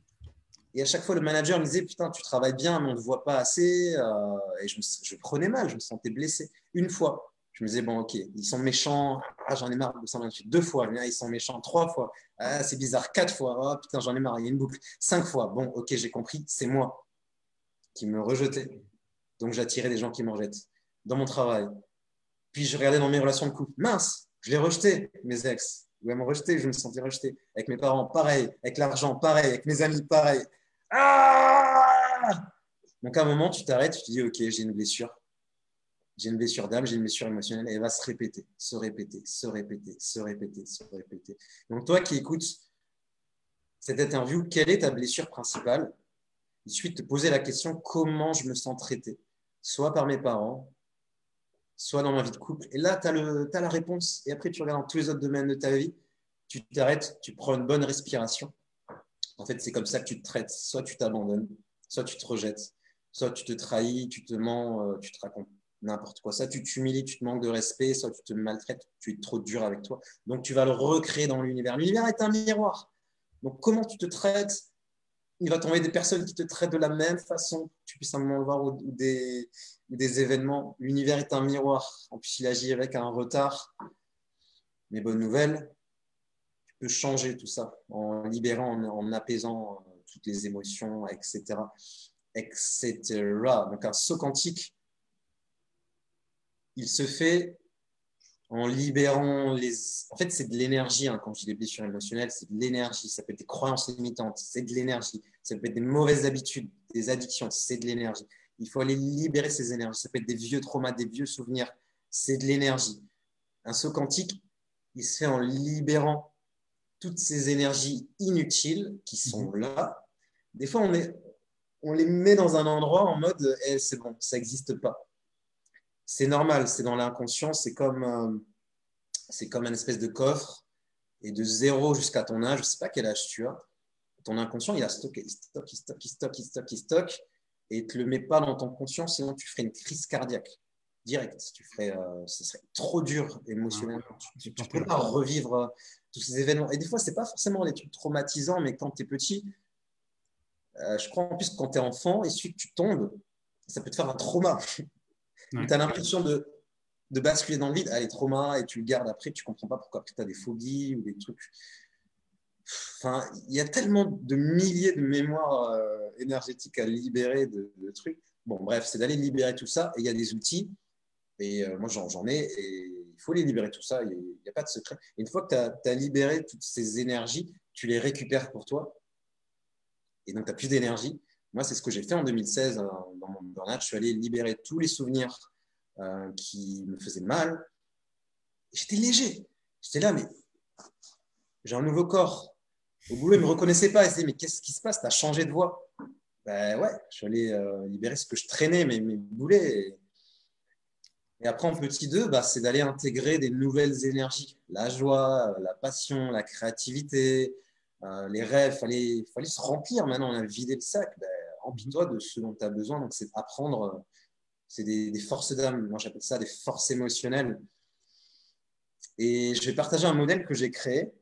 Et à chaque fois, le manager me disait, putain, tu travailles bien, mais on ne te voit pas assez. Euh, et je, prenais mal, je me sentais blessé. Une fois, je me disais, bon, ok, ils sont méchants. Ah, j'en ai marre de s'en Deux fois, ils sont méchants. Trois fois. Ah, c'est bizarre. Quatre fois. Oh, putain, j'en ai marre. Il y a une boucle. Cinq fois. Bon, ok, j'ai compris. C'est moi qui me rejetais. Donc, j'attirais des gens qui me rejettent. Dans mon travail, puis je regardais dans mes relations de couple. Mince, je l'ai rejeté, mes ex. Ou elles m'ont rejeté, je me sentais rejeté. Avec mes parents, pareil. Avec l'argent, pareil. Avec mes amis, pareil. Ah Donc à un moment, tu t'arrêtes, tu te dis, OK, j'ai une blessure. J'ai une blessure d'âme, j'ai une blessure émotionnelle. Et elle va se répéter, se répéter, se répéter, se répéter, se répéter. Donc toi qui écoutes cette interview, quelle est ta blessure principale? De te poser la question, comment je me sens traité? Soit par mes parents, soit dans ma vie de couple. Et là, tu as, la réponse. Et après, tu regardes dans tous les autres domaines de ta vie, tu t'arrêtes, tu prends une bonne respiration. En fait, c'est comme ça que tu te traites. Soit tu t'abandonnes, soit tu te rejettes, soit tu te trahis, tu te mens, euh, tu te racontes n'importe quoi. Soit tu t'humilies, tu te manques de respect, soit tu te maltraites, tu es trop dur avec toi. Donc, tu vas le recréer dans l'univers. L'univers est un miroir. Donc, comment tu te traites? Il va tomber des personnes qui te traitent de la même façon, tu puisses un moment le voir, ou des, des événements. L'univers est un miroir. En plus, il agit avec un retard. Mais bonne nouvelle, changer tout ça en libérant, en, apaisant euh, toutes les émotions, etc. etc. Donc, un saut quantique, il se fait en libérant les. En fait, c'est de l'énergie. Hein, quand je dis des blessures émotionnelles, c'est de l'énergie. Ça peut être des croyances limitantes, c'est de l'énergie. Ça peut être des mauvaises habitudes, des addictions, c'est de l'énergie. Il faut aller libérer ces énergies. Ça peut être des vieux traumas, des vieux souvenirs, c'est de l'énergie. Un saut quantique, il se fait en libérant toutes ces énergies inutiles qui sont mhm. là. Des fois, on, est, on les met dans un endroit en mode eh, c'est bon, ça n'existe pas c'est normal, c'est dans l'inconscient, c'est comme, euh, c'est comme un espèce de coffre. Et de zéro jusqu'à ton âge, je ne sais pas quel âge tu as, ton inconscient, il a stocké, il stocke, il stocke, il stocke, il stocke, il stocke, et te le met pas dans ton conscient, sinon tu ferais une crise cardiaque direct. Tu ferais, euh, ce serait trop dur émotionnellement. tu ne peux pas revivre tous ces événements. Et des fois, ce n'est pas forcément les trucs traumatisants, mais quand tu es petit, je crois en plus quand tu es enfant, il suffit que tu tombes, ça peut te faire un trauma. Tu as l'impression de, de, basculer dans le vide, allez, trauma, et tu le gardes après, tu comprends pas pourquoi. tu as des phobies ou des trucs. Enfin, il y a tellement de milliers de mémoires euh, énergétiques à libérer de, trucs. Bon, bref, c'est d'aller libérer tout ça. Et il y a des outils. Et euh, moi, j'en ai. Et faut les libérer tout ça. Il n'y a, pas de secret. une fois que tu as, libéré toutes ces énergies, tu les récupères pour toi. Et donc, tu as plus d'énergie. Moi, c'est ce que j'ai fait en 2016 euh, dans mon burn Je suis allé libérer tous les souvenirs euh, qui me faisaient mal. J'étais léger. J'étais là, mais j'ai un nouveau corps. Au boulot, ils ne me reconnaissaient pas. Ils disaient, mais qu'est-ce qui se passe? Tu as changé de voix. Ben ouais, je suis allé euh, libérer ce que je traînais, mes, mes boulets. Et après, en petit 2, bah, c'est d'aller intégrer des nouvelles énergies. La joie, la passion, la créativité, euh, les rêves. Il fallait, fallait se remplir maintenant. On a vidé le sac. Ben, Remplis-toi de ce dont tu as besoin. Donc, c'est apprendre. C'est des, des, forces d'âme. Moi, j'appelle ça des forces émotionnelles. Et je vais partager un modèle que j'ai créé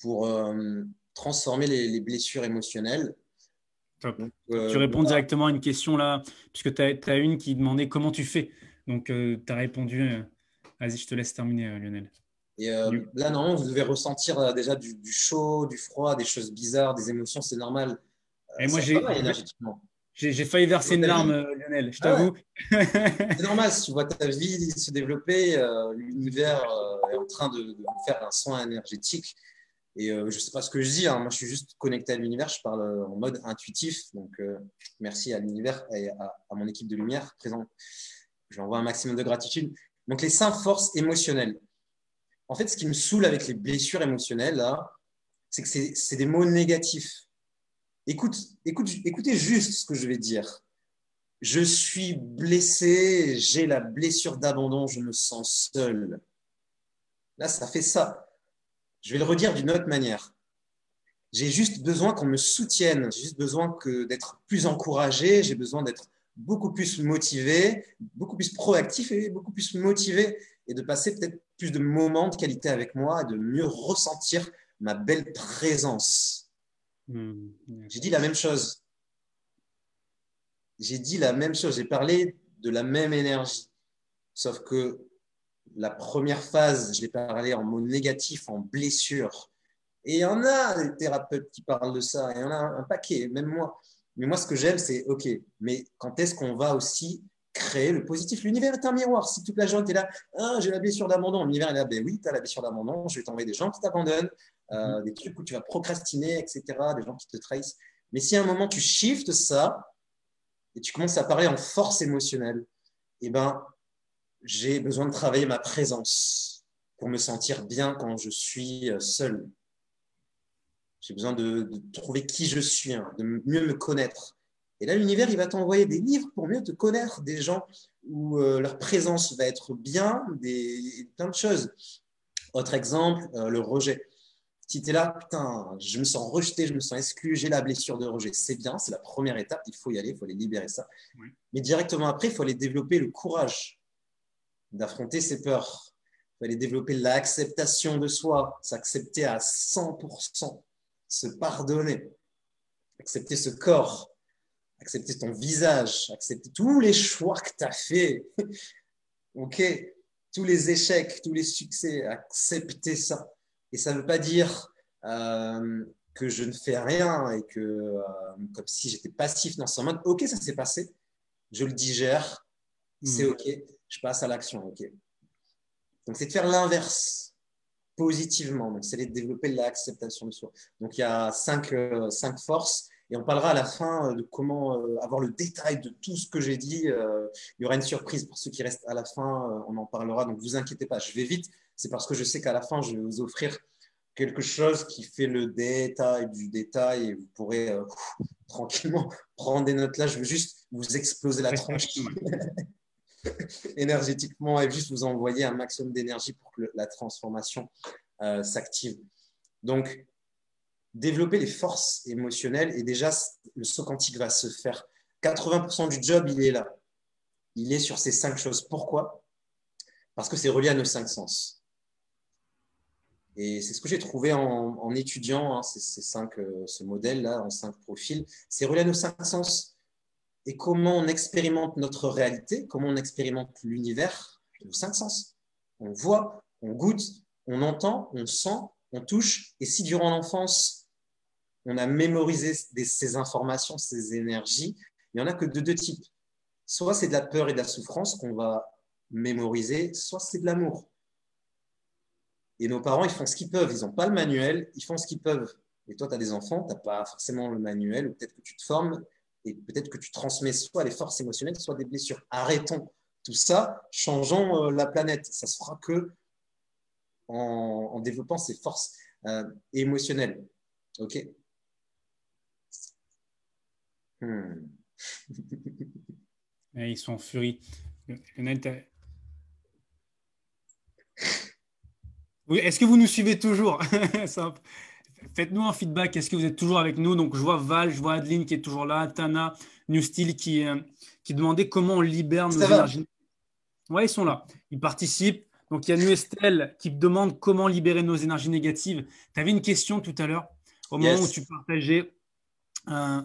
pour euh, transformer les, les, blessures émotionnelles. Donc, euh, tu réponds directement à une question là, puisque tu as, as, une qui demandait comment tu fais. Donc, euh, tu as répondu. Euh, vas-y, je te laisse terminer, euh, Lionel. Et là, normalement, vous devez ressentir déjà du, du, chaud, du froid, des choses bizarres, des émotions, c'est normal. Et moi, j'ai j'ai failli verser une larme, Lionel, je ah t'avoue. c'est normal, si tu vois ta vie se développer, l'univers est en train de, de, faire un soin énergétique. Et je ne sais pas ce que je dis, hein. moi je suis juste connecté à l'univers, je parle en mode intuitif. Donc merci à l'univers et à, à, mon équipe de lumière présente J'envoie un maximum de gratitude. Donc, les cinq forces émotionnelles. En fait, ce qui me saoule avec les blessures émotionnelles, là, c'est que c'est des mots négatifs. Écoute, écoute, écoutez juste ce que je vais dire. Je suis blessé, j'ai la blessure d'abandon, je me sens seul. Là, ça fait ça. Je vais le redire d'une autre manière. J'ai juste besoin qu'on me soutienne, j'ai juste besoin d'être plus encouragé, j'ai besoin d'être beaucoup plus motivé, beaucoup plus proactif et beaucoup plus motivé et de passer peut-être plus de moments de qualité avec moi et de mieux ressentir ma belle présence. Mmh, J'ai dit la même chose. J'ai dit la même chose. J'ai parlé de la même énergie. Sauf que la première phase, je l'ai parlé en mots négatifs, en blessure. Et il y en a des thérapeutes qui parlent de ça. Il y en a un paquet, même moi. Mais moi, ce que j'aime, c'est OK, mais quand est-ce qu'on va aussi créer le positif? L'univers est un miroir. Si toute la journée, tu es là, ah, j'ai la blessure d'abandon, l'univers est là, ben oui, tu as la blessure d'abandon, je vais t'envoyer des gens qui t'abandonnent, euh, mhm. des trucs où tu vas procrastiner, etc., des gens qui te trahissent. Mais si à un moment, tu shifts ça et tu commences à parler en force émotionnelle, eh ben, j'ai besoin de travailler ma présence pour me sentir bien quand je suis euh, seul. J'ai besoin de, de, trouver qui je suis, hein, de mieux me connaître. Et là, l'univers, il va t'envoyer des livres pour mieux te connaître, des gens où euh, leur présence va être bien, des, plein de choses. Autre exemple, euh, le rejet. Si tu es là, putain, je me sens rejeté, je me sens exclu, j'ai la blessure de rejet, c'est bien, c'est la première étape, il faut y aller, il faut aller libérer ça. Oui. Mais directement après, il faut aller développer le courage d'affronter ses peurs. Il faut aller développer l'acceptation de soi, s'accepter à 100% se pardonner, accepter ce corps, accepter ton visage, accepter tous les choix que tu as faits. *laughs* ok? Tous les échecs, tous les succès, accepter ça. Et ça ne veut pas dire euh, que je ne fais rien et que, euh, comme si j'étais passif dans ce mode, ok, ça s'est passé, je le digère, c'est hmm. ok, je passe à l'action, ok. Donc c'est de faire l'inverse positivement. Donc, c'est de développer l'acceptation de soi. Donc, il y a cinq, euh, cinq forces. Et on parlera à la fin euh, de comment euh, avoir le détail de tout ce que j'ai dit. il y aura une surprise pour ceux qui restent à la fin. on en parlera. Donc, vous inquiétez pas. Je vais vite. C'est parce que je sais qu'à la fin, je vais vous offrir quelque chose qui fait le détail du détail et vous pourrez *laughs* tranquillement prendre des notes là. Je veux juste vous exploser la tronche *laughs* *coughs* énergétiquement et juste vous envoyer un maximum d'énergie pour que la transformation euh, s'active. Donc, développer les forces émotionnelles et déjà, le saut quantique va se faire. 80% du job, il est là. Il est sur ces cinq choses. Pourquoi? Parce que c'est relié à nos cinq sens. Et c'est ce que j'ai trouvé en, étudiant hein, ces, ces, cinq, euh, ce modèle-là, en cinq profils. C'est relié à nos cinq sens et comment on expérimente notre réalité, comment on expérimente l'univers, nos cinq sens. On voit, on goûte, on entend, on sent, on touche. Et si durant l'enfance, on a mémorisé ces informations, ces énergies, il n'y en a que de deux types. Soit c'est de la peur et de la souffrance qu'on va mémoriser, soit c'est de l'amour. Et nos parents, ils font ce qu'ils peuvent. Ils n'ont pas le manuel, ils font ce qu'ils peuvent. Et toi, tu as des enfants, tu n'as pas forcément le manuel, ou peut-être que tu te formes, et peut-être que tu transmets soit les forces émotionnelles, soit des blessures. Arrêtons tout ça, changeons euh, la planète. Ça se fera que en, développant ces forces euh, émotionnelles. OK? Hmm. Ils sont furies. Lionel, *laughs* oui, est-ce que vous nous suivez toujours? *laughs* Faites-nous un feedback. Est-ce que vous êtes toujours avec nous? Donc, je vois Val, je vois Adeline qui est toujours là, Tana, New Steel qui, euh, qui demandait comment on libère nos énergies. Oui, ils sont là. Ils participent. Donc, il y a New Estelle qui demande comment libérer nos énergies négatives. Tu avais une question tout à l'heure, au moment où tu partageais euh,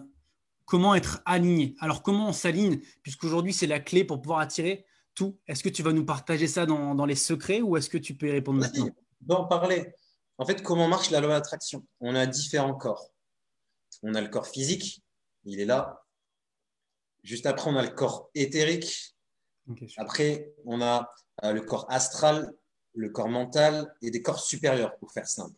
comment être aligné. Alors, comment on s'aligne Puisqu'aujourd'hui, c'est la clé pour pouvoir attirer tout? Est-ce que tu vas nous partager ça dans, dans les secrets ou est-ce que tu peux y répondre maintenant? On en parler. En fait, comment marche la loi d'attraction On a différents corps. On a le corps physique, il est là. Juste après, on a le corps éthérique. après, on a euh, le corps astral, le corps mental et des corps supérieurs, pour faire simple.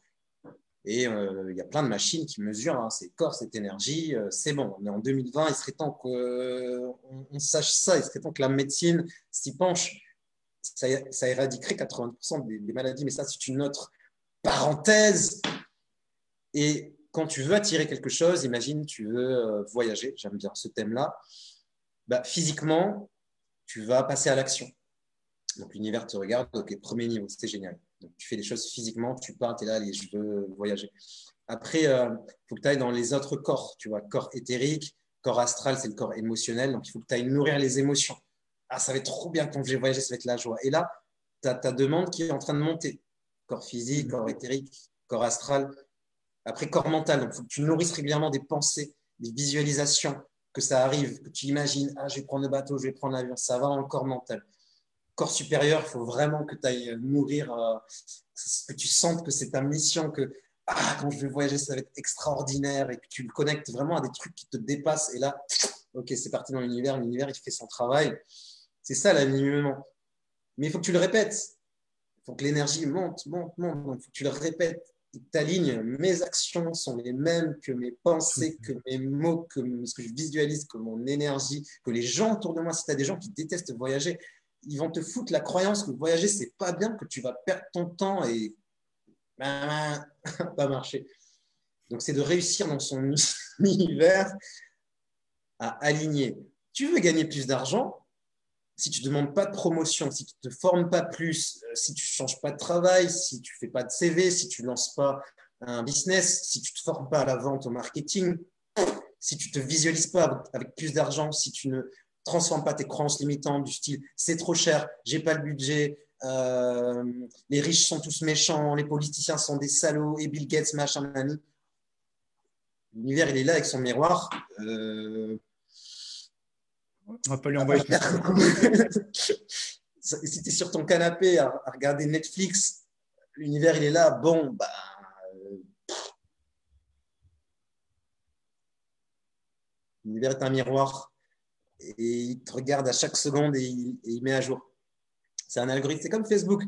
Et euh, il y a plein de machines qui mesurent hein, ces corps, cette énergie. Euh, c'est bon, on est en 2020, il serait temps qu'on on sache ça, il serait temps que la médecine s'y penche. Ça, ça éradiquerait 80% des, des, maladies, mais ça, c'est une autre parenthèse. Et quand tu veux attirer quelque chose, imagine, tu veux euh, voyager, j'aime bien ce thème-là, bah, physiquement, tu vas passer à l'action. Donc l'univers te regarde, ok, premier niveau, c'était génial. Donc tu fais des choses physiquement, tu pars, tu es là, je veux voyager. Après, il euh, faut que tu ailles dans les autres corps, tu vois, corps éthérique, corps astral, c'est le corps émotionnel, donc il faut que tu ailles nourrir les émotions. Ah, ça va être trop bien quand j'ai voyagé, ça va être la joie. Et là, tu as ta demande qui est en train de monter corps physique, corps éthérique, corps astral. Après, corps mental. Donc, il faut que tu nourrisses régulièrement des pensées, des visualisations, que ça arrive, que tu imagines, ah, je vais prendre le bateau, je vais prendre l'avion. Ça va dans le corps mental. Corps supérieur, il faut vraiment que tu ailles nourrir, euh, que tu sentes que c'est ta mission, que ah, quand je vais voyager, ça va être extraordinaire et que tu le connectes vraiment à des trucs qui te dépassent. Et là, ok, c'est parti dans l'univers, l'univers, il fait son travail. C'est ça l'alignement. Mais il faut que tu le répètes faut que l'énergie monte, monte, monte. Donc, faut que tu le répètes. Tu t'alignes. Mes actions sont les mêmes que mes pensées, que mes mots, que ce que je visualise, que mon énergie, que les gens autour de moi. Si tu as des gens qui détestent voyager, ils vont te foutre la croyance que voyager, c'est pas bien, que tu vas perdre ton temps et *laughs* pas marcher. Donc, c'est de réussir dans son *laughs* univers à aligner. Tu veux gagner plus d'argent, si tu ne demandes pas de promotion, si tu ne te formes pas plus, euh, si tu ne changes pas de travail, si tu ne fais pas de CV, si tu ne lances pas un business, si tu ne te formes pas à la vente, au marketing, si tu ne te visualises pas avec plus d'argent, si tu ne transformes pas tes croyances limitantes du style c'est trop cher, j'ai pas le budget, euh, les riches sont tous méchants, les politiciens sont des salauds et Bill Gates, machin, L'univers, il est là avec son miroir. Euh, on va pas lui envoyer tout *laughs* si tu es sur ton canapé à, regarder Netflix, l'univers il est là, bon, bah. Euh, l'univers est un miroir et il te regarde à chaque seconde et il, met à jour. C'est un algorithme, c'est comme Facebook.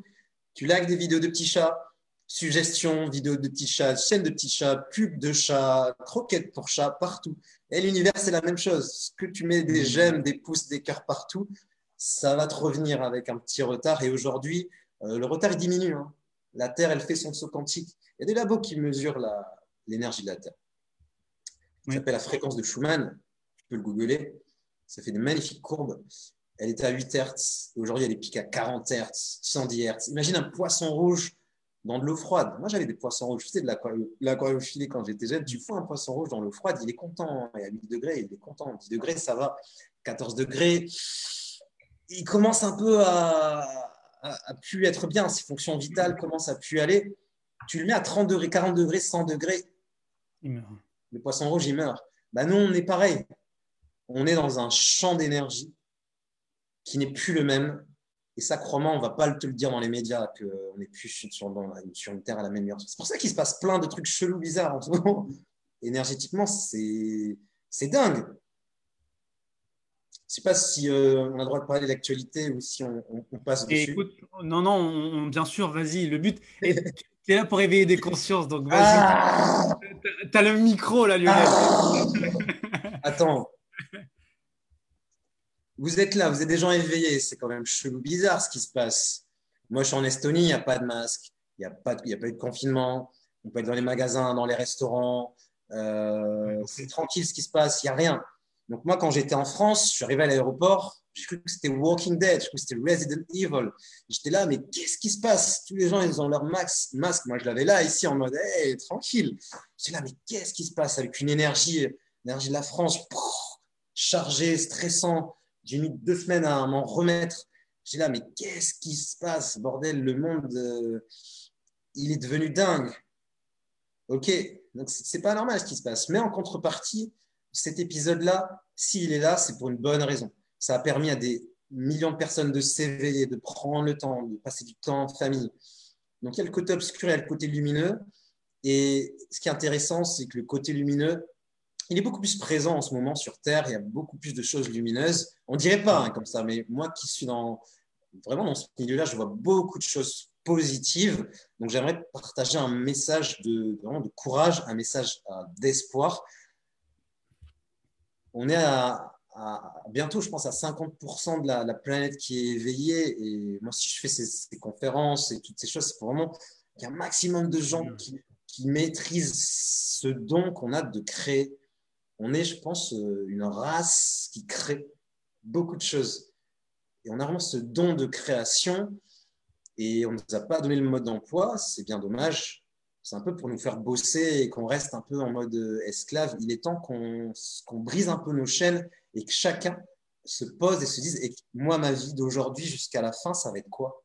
Tu likes des vidéos de petits chats, suggestions, vidéos de petits chats, chaînes de petits chats, pubs de chats, croquettes pour chats, partout. Et l'univers, c'est la même chose. Ce que tu mets des mmh. j'aime, des pouces, des cœurs partout, ça va te revenir avec un petit retard. Et aujourd'hui, euh, le retard, diminue. Hein. La Terre, elle fait son saut quantique. Il y a des labos qui mesurent l'énergie de la Terre. Ça s'appelle la fréquence de Schumann. Tu peux le googler. Ça fait des magnifiques courbes. Elle était à 8 Hertz. Aujourd'hui, elle est pique à 40 Hertz, 110 Hertz. Imagine un poisson rouge dans de l'eau froide. Moi, j'avais des poissons rouges. Je faisais de l'aquariophilie quand j'étais jeune. Tu fous un poisson rouge dans l'eau froide, il est content. Et à 8 degrés, il est content. 10 degrés, ça va. 14 degrés, il commence un peu à, à, plus être bien. Ses fonctions vitales commencent à plus aller. Tu le mets à 30 degrés, 40 degrés, 100 degrés. Le poisson rouge, il meurt. Bah, nous, on est pareil. On est dans un champ d'énergie qui n'est plus le même et ça, crois-moi, on ne va pas te le dire dans les médias qu'on n'est plus sur, sur, une terre à la même heure. C'est pour ça qu'il se passe plein de trucs chelous, bizarres en ce moment. *laughs* Énergétiquement, c'est dingue. Je ne sais pas si euh, on a le droit de parler de l'actualité ou si on, passe dessus. Écoute, non, non, bien sûr, vas-y. Le but, *laughs* tu es là pour éveiller des consciences, donc vas-y. Ah tu as le micro là, Lionel. Ah *laughs* Attends, vous êtes là, vous êtes des gens éveillés, c'est quand même chelou, bizarre ce qui se passe. Moi, je suis en Estonie, il n'y a pas de masque, il n'y a, pas de, a pas eu de confinement, on peut être dans les magasins, dans les restaurants, euh, c'est tranquille ce qui se passe, il n'y a rien. Donc moi, quand j'étais en France, je suis arrivé à l'aéroport, J'ai cru que c'était Walking Dead, j'ai cru que c'était Resident Evil. J'étais là, mais qu'est-ce qui se passe? Tous les gens, ils ont leur max, masque. Moi, je l'avais là, ici, en mode, hey, tranquille. J'étais là, mais qu'est-ce qui se passe avec une énergie, l'énergie de la France, chargée, stressant. J'ai mis deux semaines à m'en remettre. J'étais là, mais qu'est-ce qui se passe Bordel, le monde, euh, il est devenu dingue. Ok, donc c'est pas normal ce qui se passe. Mais en contrepartie, cet épisode-là, s'il est là, c'est pour une bonne raison. Ça a permis à des millions de personnes de s'éveiller, de prendre le temps, de passer du temps en famille. Donc il y a le côté obscur et le côté lumineux. Et ce qui est intéressant, c'est que le côté lumineux, il est beaucoup plus présent en ce moment sur Terre. Il y a beaucoup plus de choses lumineuses. On dirait pas hein, comme ça, mais moi qui suis dans, vraiment dans ce milieu-là, je vois beaucoup de choses positives. Donc j'aimerais partager un message de, vraiment de courage, un message euh, d'espoir on est à, bientôt, je pense, à 50% de la, planète qui est éveillée. Et moi, si je fais ces, conférences et toutes ces choses, c'est pour vraiment qu'il y ait un maximum de gens qui, maîtrisent ce don qu'on a de créer. On est, je pense, euh, une race qui crée beaucoup de choses. Et on a vraiment ce don de création. Et on ne nous a pas donné le mode d'emploi. C'est bien dommage c'est un peu pour nous faire bosser et qu'on reste un peu en mode euh, esclave. Il est temps qu'on brise un peu nos chaînes et que chacun se pose et se dise et moi, ma vie d'aujourd'hui jusqu'à la fin, ça va être quoi?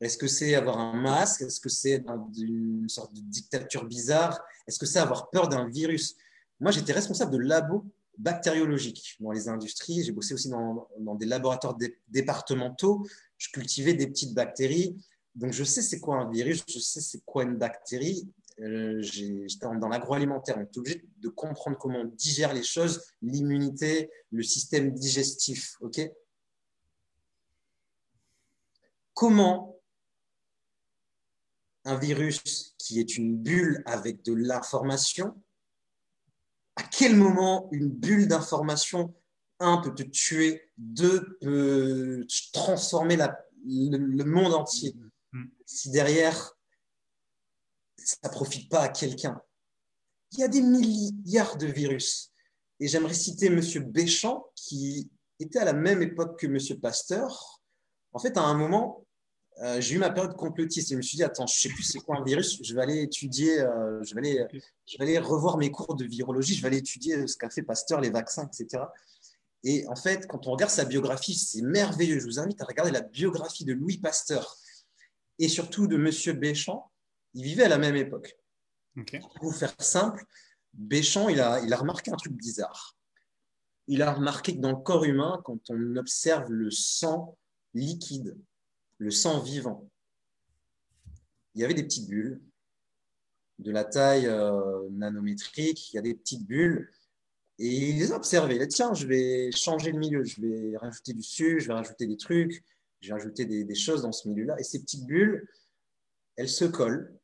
Est-ce que c'est avoir un masque? Est-ce que c'est une sorte de dictature bizarre? Est-ce que c'est avoir peur d'un virus? Moi, j'étais responsable de labo bactériologique dans les industries. J'ai bossé aussi dans, des laboratoires départementaux. Je cultivais des petites bactéries. Donc, je sais c'est quoi un virus, je sais c'est quoi une bactérie. Euh, J'étais dans l'agroalimentaire, on est obligé de comprendre comment on digère les choses, l'immunité, le système digestif. ok? Comment un virus qui est une bulle avec de l'information, à quel moment une bulle d'information, un, peut te tuer, deux, peut transformer le, monde entier? Mm. si derrière, ça ne profite pas à quelqu'un. Il y a des milliards de virus. Et j'aimerais citer M. Béchamp, qui était à la même époque que M. Pasteur. En fait, à un moment, euh, j'ai eu ma période complotiste. Et je me suis dit, attends, je ne sais plus c'est quoi un virus. Je vais aller étudier, euh, je, vais aller, je vais aller revoir mes cours de virologie. Je vais aller étudier ce qu'a fait Pasteur, les vaccins, etc. Et en fait, quand on regarde sa biographie, c'est merveilleux. Je vous invite à regarder la biographie de Louis Pasteur et surtout de M. Béchamp, ils vivaient à la même époque. Pour vous faire simple, Béchamp, il a, il a remarqué un truc bizarre. Il a remarqué que dans le corps humain, quand on observe le sang liquide, le sang vivant, il y avait des petites bulles de la taille euh, nanométrique, il y a des petites bulles, et il les. Il a tiens, je vais changer le milieu, je vais rajouter du sucre, je vais rajouter des trucs, j'ai ajouté des, choses dans ce milieu-là. Et ces petites bulles, elles se collent.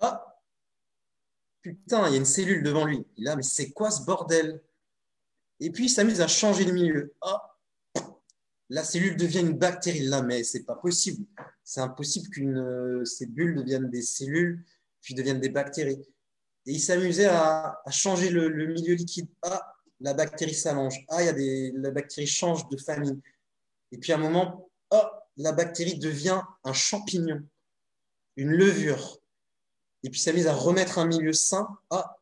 Ah Putain, il y a une cellule devant lui. Il a, mais c'est quoi ce bordel? Et puis il s'amuse à changer le milieu. Ah La cellule devient une bactérie. Là, mais c'est pas possible. C'est impossible qu'une ces bulles deviennent des cellules, puis deviennent des bactéries. Et il s'amusait à, changer le, milieu liquide. Ah, la bactérie s'allonge. Ah, a des, la bactérie change de famille. Et puis à un moment, oh, la bactérie devient un champignon, une levure. Et puis ça mise à remettre un milieu sain, ah,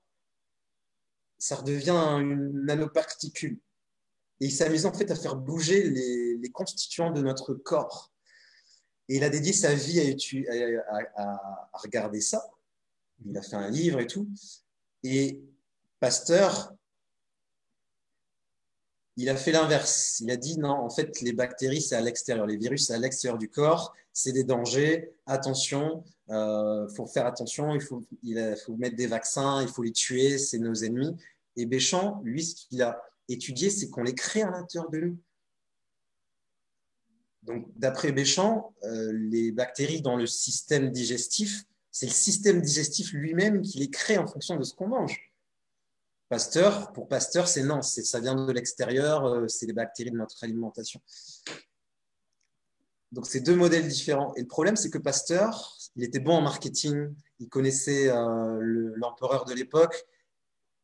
ça redevient une nanoparticule. Et il s'amuse en fait à faire bouger les, constituants de notre corps. Et il a dédié sa vie à, regarder ça. Il a fait un livre et tout. Et Pasteur, il a fait l'inverse. Il a dit non, en fait, les bactéries, c'est à l'extérieur. Les virus, c'est à l'extérieur du corps. C'est des dangers. Attention, il euh, faut faire attention. Il faut mettre des vaccins. Il faut les tuer. C'est nos ennemis. Et Béchamp, lui, ce qu'il a étudié, c'est qu'on les crée à l'intérieur de nous. Donc, d'après Béchamp, euh, les bactéries dans le système digestif, c'est le système digestif lui-même qui les crée en fonction de ce qu'on mange. Pasteur, pour Pasteur, c'est non, ça vient de l'extérieur, euh, c'est les bactéries de notre alimentation. Donc, c'est deux modèles différents. Et le problème, c'est que Pasteur, il était bon en marketing, il connaissait euh, l'empereur de l'époque,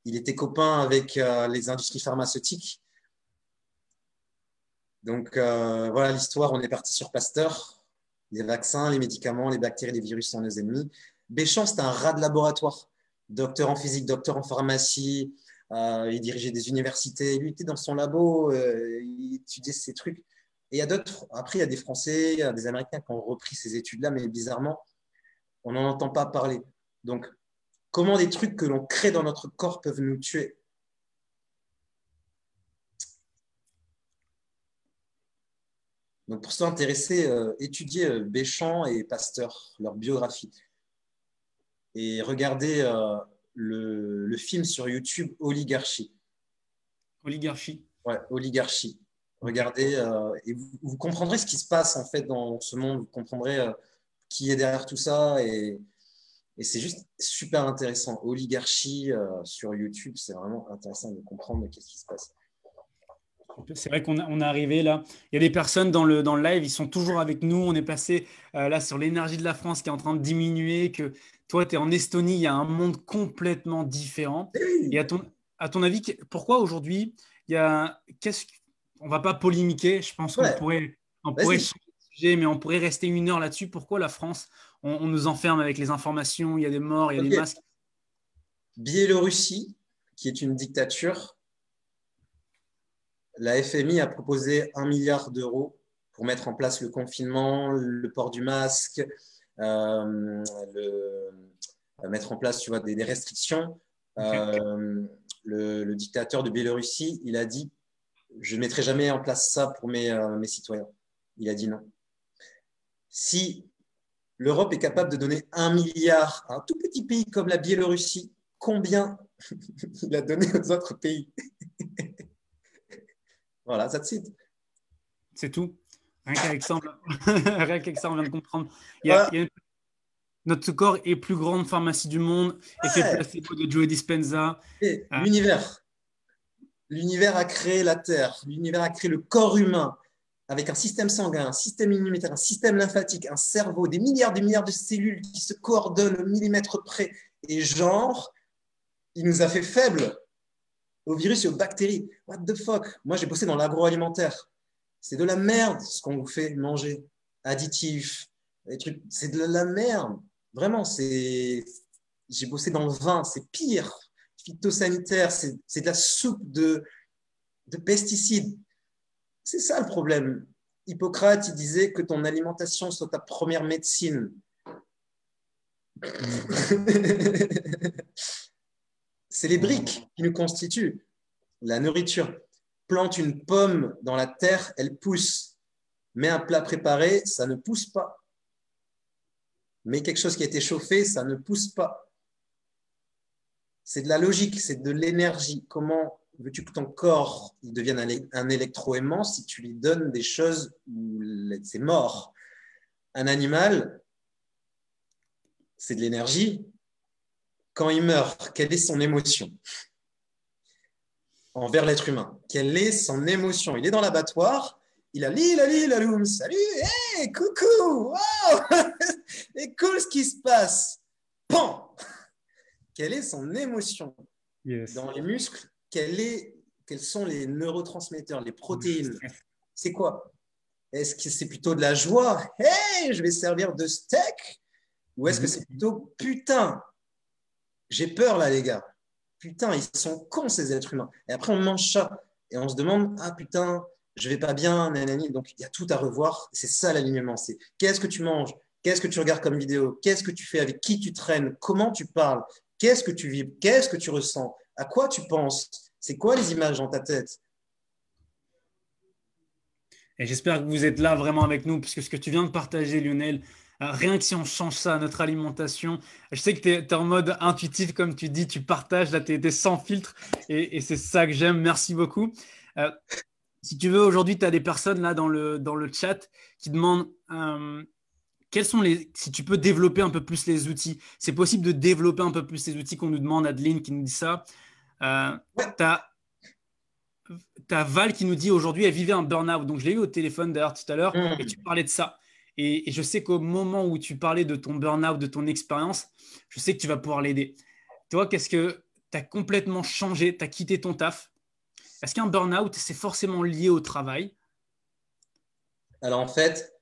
il était copain avec euh, les industries pharmaceutiques. Donc euh, voilà l'histoire, on est parti sur Pasteur, les vaccins, les médicaments, les bactéries, les virus sont nos ennemis. Béchamp, c'était un rat de laboratoire, docteur en physique, docteur en pharmacie, euh, il dirigeait des universités, lui était dans son labo, il étudiait ces trucs. Et il y a d'autres, après il y a des Français, il y a des Américains qui ont repris ces études-là, mais bizarrement, on n'en entend pas parler. Donc, comment des trucs que l'on crée dans notre corps peuvent nous tuer? Donc, pour s'intéresser, euh, étudier euh, Béchamp et Pasteur, leur biographie. Et regarder euh, le, film sur YouTube Oligarchie. Oligarchie Ouais, Oligarchie. Regardez et vous, comprendrez ce qui se passe en fait dans ce monde. Vous comprendrez qui est derrière tout ça et, et c'est juste super intéressant. Oligarchie sur YouTube, c'est vraiment intéressant de comprendre qu'est-ce qui se passe. C'est vrai qu'on on est arrivé là. Il y a des personnes dans le, dans le live, ils sont toujours avec nous. On est passé euh, là sur l'énergie de la France qui est en train de diminuer. Que toi, tu es en Estonie, il y a un monde complètement différent. Et à ton, à ton avis, pourquoi aujourd'hui, il y a. Qu'est-ce, on va pas polémiquer. Je pense qu'on pourrait, on pourrait sujet, mais on pourrait rester une heure là-dessus. Pourquoi la France, on, nous enferme avec les informations Il y a des morts, il y a des masques. Biélorussie, qui est une dictature, la FMI a proposé un milliard d'euros pour mettre en place le confinement, le port du masque, euh, euh, mettre en place tu vois, des, restrictions. Euh, le, dictateur de Biélorussie, il a dit Je ne mettrai jamais en place ça pour mes, mes citoyens. Il a dit non. Si l'Europe est capable de donner un milliard à un tout petit pays comme la Biélorussie, combien *laughs* il a donné aux autres pays *laughs* voilà, that's it. C'est tout. Rien qu'avec ça, on vient de *laughs* comprendre. Notre corps est plus grande pharmacie du monde. et Effet placebo de Joe Dispenza. Ah. L'univers. L'univers a créé la Terre. L'univers a créé le corps humain avec un système sanguin, un système immunitaire, un système lymphatique, un cerveau, des milliards des milliards de cellules qui se coordonnent au millimètre près. Et genre, il nous a fait faibles aux virus et aux bactéries. What the fuck? Moi, j'ai bossé dans l'agroalimentaire. C'est de la merde ce qu'on vous fait manger. Additifs. C'est de la merde. Vraiment, c'est. J'ai bossé dans le vin, c'est pire. Phytosanitaire, c'est de la soupe de, de pesticides. C'est ça le problème. Hippocrate, disait que ton alimentation soit ta première médecine. *laughs* C'est les briques qui nous constituent la nourriture. Plante une pomme dans la terre, elle pousse. Mets un plat préparé, ça ne pousse pas. Mais quelque chose qui a été chauffé, ça ne pousse pas. C'est de la logique, c'est de l'énergie. Comment veux-tu que ton corps devienne un électroaimant si tu lui donnes des choses où c'est mort? Un animal, c'est de l'énergie, quand il meurt, quelle est son émotion? Envers l'être humain Quelle est son émotion? Il est dans l'abattoir, il a li la li la loum, salut, hey, coucou, wow, *laughs* et cool ce qui se passe. Pan. Quelle est son émotion? Dans les muscles, est, quels sont les neurotransmetteurs, les protéines C'est quoi? Est-ce que c'est plutôt de la joie? Hey, je vais servir de steak? Ou est-ce que c'est plutôt putain j'ai peur là, les gars. Putain, ils sont cons, ces êtres humains. Et après, on mange ça. Et on se demande, ah putain, je vais pas bien, nanani. Donc, il y a tout à revoir. C'est ça l'alignement. C'est qu'est-ce que tu manges? Qu'est-ce que tu regardes comme vidéo? Qu'est-ce que tu fais Avec qui tu traînes? Comment tu parles? Qu'est-ce que tu vis? Qu'est-ce que tu ressens? À quoi tu penses? C'est quoi les images dans ta tête? Et j'espère que vous êtes là vraiment avec nous, puisque ce que tu viens de partager, Lionel, euh, rien que si on change ça, notre alimentation, je sais que tu es, en mode intuitif, comme tu dis, tu partages, là, tu es, sans filtre, et, c'est ça que j'aime. Merci beaucoup. Euh, si tu veux, aujourd'hui, tu as des personnes là dans le, dans le chat qui demandent euh, quels sont les. Si tu peux développer un peu plus les outils, c'est possible de développer un peu plus les outils qu'on nous demande, Adeline qui nous dit ça. Euh, tu as, Val qui nous dit aujourd'hui, elle vivait un burn-out. Donc, je l'ai eu au téléphone d'ailleurs tout à l'heure, mmh. et tu parlais de ça. Et, je sais qu'au moment où tu parlais de ton burn-out, de ton expérience, je sais que tu vas pouvoir l'aider. Toi, qu'est-ce que tu as complètement changé, tu as quitté ton taf? Est-ce qu'un burn-out, c'est forcément lié au travail? Alors en fait,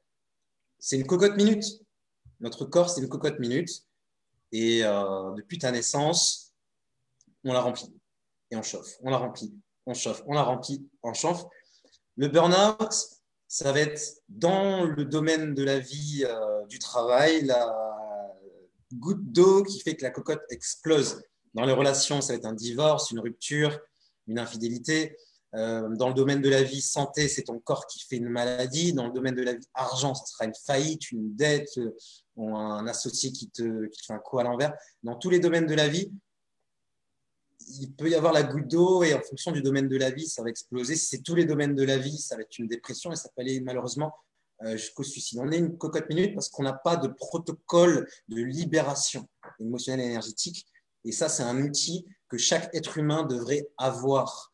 c'est une cocotte minute. Notre corps, c'est une cocotte minute. Et euh, depuis ta naissance, on la remplit et on chauffe. On la remplit, on chauffe, on la remplit, on chauffe. Le burn-out, ça va être dans le domaine de la vie, euh, du travail, la goutte d'eau qui fait que la cocotte explose. Dans les relations, ça va être un divorce, une rupture, une infidélité. Euh, dans le domaine de la vie santé, c'est ton corps qui fait une maladie. Dans le domaine de la vie argent, ce sera une faillite, une dette, euh, un associé qui te, qui te fait un coup à l'envers. Dans tous les domaines de la vie, il peut y avoir la goutte d'eau et en fonction du domaine de la vie, ça va exploser. Si c'est tous les domaines de la vie, ça va être une dépression et ça peut aller malheureusement euh, jusqu'au suicide. On est une cocotte minute parce qu'on n'a pas de protocole de libération émotionnelle et énergétique. Et ça, c'est un outil que chaque être humain devrait avoir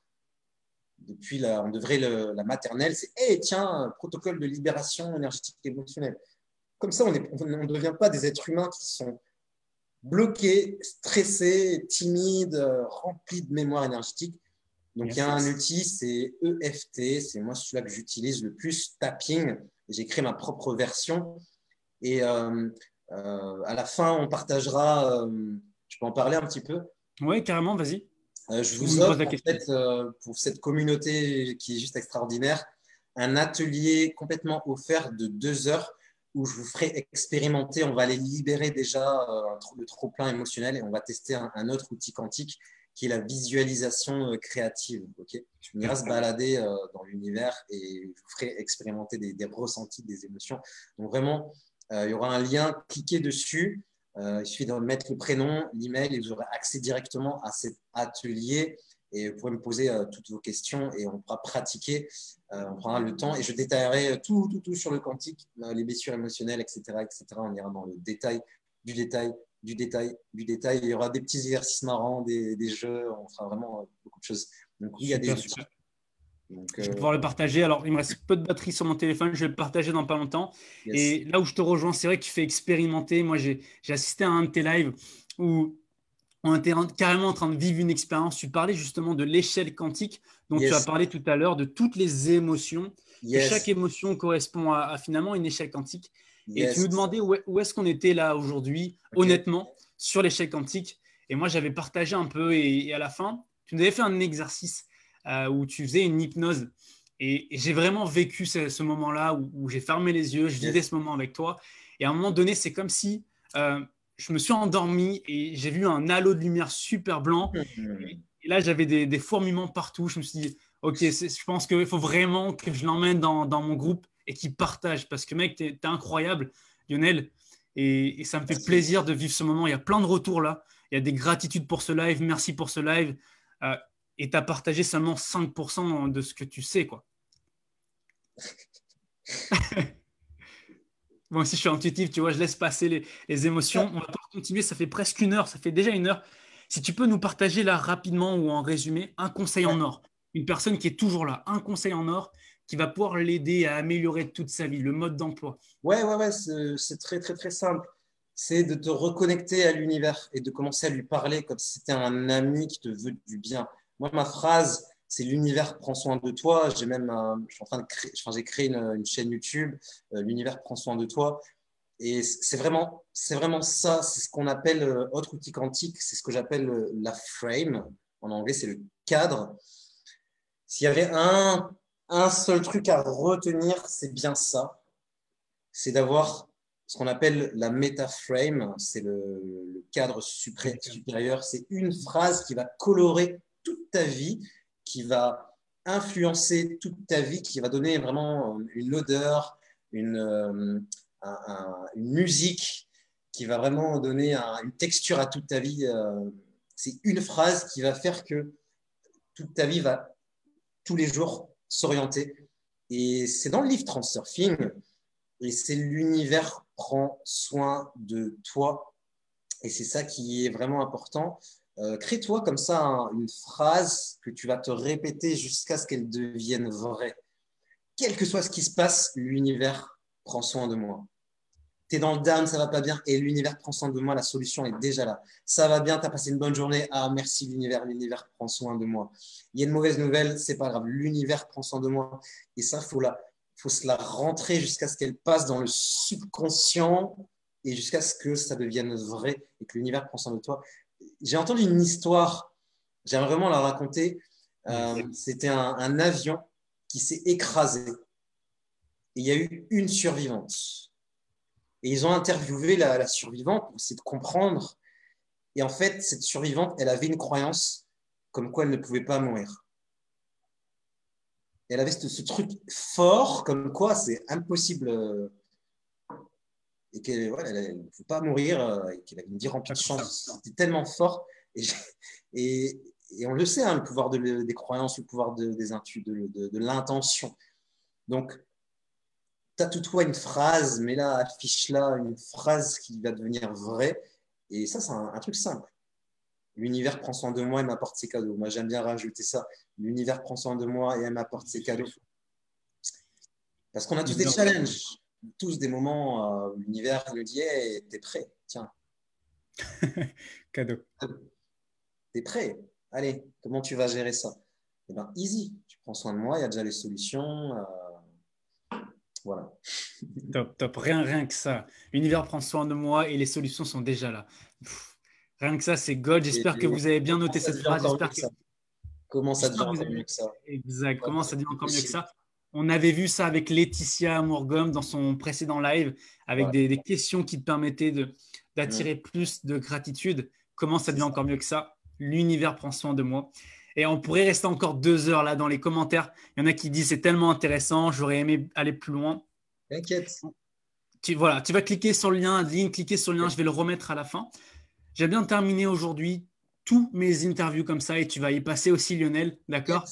depuis la, maternelle, c'est hey, tiens, protocole de libération énergétique et émotionnelle. Comme ça, on ne devient pas des êtres humains qui sont bloqués, stressés, timides, remplis de mémoire énergétique. Donc, il y a un outil, c'est EFT, c'est moi celui-là que j'utilise le plus, tapping. J'ai créé ma propre version. Et euh, euh, à la fin, on partagera, euh, je peux en parler un petit peu? Oui, carrément, vas-y. Euh, je vous offre en fait, euh, pour cette communauté qui est juste extraordinaire un atelier complètement offert de deux heures où je vous ferai expérimenter. On va aller libérer déjà euh, le trop-plein émotionnel et on va tester un, autre outil quantique qui est la visualisation créative. Ok, on ira se balader dans l'univers et je vous ferai expérimenter des, ressentis, des émotions. Donc vraiment, il y aura un lien, cliquez dessus. Euh, il suffit de mettre le prénom, l'email et vous aurez accès directement à cet atelier. Et vous pourrez me poser euh, toutes vos questions et on pourra pratiquer. Euh, on prendra le temps et je détaillerai tout, tout, tout sur le quantique, les blessures émotionnelles, etc., etc. On ira dans le détail du détail, du détail, du détail. Il y aura des petits exercices marrants, des, des jeux. On fera vraiment beaucoup de choses. Donc, oui, il y a des je vais euh, pouvoir le partager. Alors, il me reste peu de batterie sur mon téléphone. Je vais le partager dans pas longtemps. Et là où je te rejoins, c'est vrai que tu fais expérimenter. Moi, j'ai assisté à un de tes lives où on était carrément en train de vivre une expérience. Tu parlais justement de l'échelle quantique dont tu as parlé tout à l'heure, de toutes les émotions. chaque émotion correspond à, finalement une échelle quantique. Et tu nous demandais où, est-ce qu'on était là aujourd'hui, honnêtement, sur l'échelle quantique. Et moi, j'avais partagé un peu. et, à la fin, tu nous avais fait un exercice euh, où tu faisais une hypnose. Et, j'ai vraiment vécu ce, moment-là où, j'ai fermé les yeux, je vivais ce moment avec toi. Et à un moment donné, c'est comme si euh, je me suis endormi et j'ai vu un halo de lumière super blanc. Et, là, j'avais des, fourmillements partout. Je me suis dit, OK, je pense qu'il faut vraiment que je l'emmène dans, mon groupe et qu'il partage. Parce que, mec, tu es, incroyable, Lionel. Et, ça me fait plaisir de vivre ce moment. Il y a plein de retours là. Il y a des gratitudes pour ce live. Merci pour ce live. Euh, et tu as partagé seulement 5% de ce que tu sais, quoi. *laughs* Moi aussi, je suis intuitif, tu vois, je laisse passer les, émotions. On va continuer, ça fait presque une heure, ça fait déjà une heure. Si tu peux nous partager là rapidement ou en résumé un conseil en or, une personne qui est toujours là, un conseil en or qui va pouvoir l'aider à améliorer toute sa vie, le mode d'emploi. Ouais, ouais, ouais, c'est très, très, très simple. C'est de te reconnecter à l'univers et de commencer à lui parler comme si c'était un ami qui te veut du bien. Moi, ma phrase, c'est l'univers prend soin de toi. J'ai même, je suis en train de créer, j'ai créé une, chaîne YouTube, euh, l'univers prend soin de toi. Et c'est vraiment, c'est vraiment ça. C'est ce qu'on appelle euh, autre outil quantique. C'est ce que j'appelle euh, la frame. En anglais, c'est le cadre. S'il y avait un, un seul truc à retenir, c'est bien ça. C'est d'avoir ce qu'on appelle la frame. C'est le, le cadre supérieur. C'est une phrase qui va colorer toute ta vie, qui va influencer toute ta vie, qui va donner vraiment une odeur, une, euh, une musique, qui va vraiment donner une texture à toute ta vie. Euh, c'est une phrase qui va faire que toute ta vie va tous les jours s'orienter. Et c'est dans le livre Transurfing, et c'est l'univers prend soin de toi. Et c'est ça qui est vraiment important. Euh, crée-toi comme ça une phrase que tu vas te répéter jusqu'à ce qu'elle devienne vraie. Quel que soit ce qui se passe, l'univers prend soin de moi. Tu es dans le down, ça va pas bien, et l'univers prend soin de moi, la solution est déjà là. Ça va bien, tu as passé une bonne journée, ah merci l'univers, l'univers prend soin de moi. Il y a une mauvaise nouvelle, c'est pas grave, l'univers prend soin de moi. Et ça, faut faut se la rentrer jusqu'à ce qu'elle passe dans le subconscient et jusqu'à ce que ça devienne vrai et que l'univers prend soin de toi. J'ai entendu une histoire, j'aimerais vraiment la raconter. Euh, c'était un, avion qui s'est écrasé. Et il y a eu une survivante. Et ils ont interviewé la, la survivante pour essayer de comprendre. Et en fait, cette survivante, elle avait une croyance comme quoi elle ne pouvait pas mourir elle avait ce, truc fort, comme quoi c'est impossible euh, et qu'elle ne pouvait pas mourir euh, et qu'elle avait une vie remplie de chance. C'était tellement fort. Et, et, on le sait, hein, le pouvoir des croyances, le pouvoir de, des de, de, l'intention. Donc, tu as toutefois une phrase, mais là, affiche là une phrase qui va devenir vraie. Et ça, c'est un truc simple. L'univers prend soin de moi et m'apporte ses cadeaux. Moi, j'aime bien rajouter ça. L'univers prend soin de moi et elle m'apporte ses cadeaux. Parce qu'on a tous des challenges, tous des moments où l'univers nous dit hey, T'es prêt Tiens. *laughs* Cadeau. T'es prêt Allez, comment tu vas gérer ça? Eh bien, easy. Tu prends soin de moi, il y a déjà les solutions. Euh, voilà. *laughs* Top, top. Rien, rien que ça. L'univers prend soin de moi et les solutions sont déjà là. Rien que ça, c'est God. J'espère que vous avez bien noté cette phrase. Comment ça devient encore mieux que ça? Exact. Comment ça devient encore mieux que ça? On avait vu ça avec Laetitia Morgum dans son précédent live, avec des, questions qui te permettaient d'attirer plus de gratitude. Comment ça devient encore mieux que ça? L'univers prend soin de moi. Et on pourrait rester encore deux heures là dans les commentaires. Il y en a qui disent c'est tellement intéressant, j'aurais aimé aller plus loin. T'inquiète. Tu, voilà, tu vas cliquer sur le lien, cliquer sur le lien, je vais le remettre à la fin. J'ai bien terminé aujourd'hui tous mes interviews comme ça et tu vas y passer aussi, Lionel, d'accord?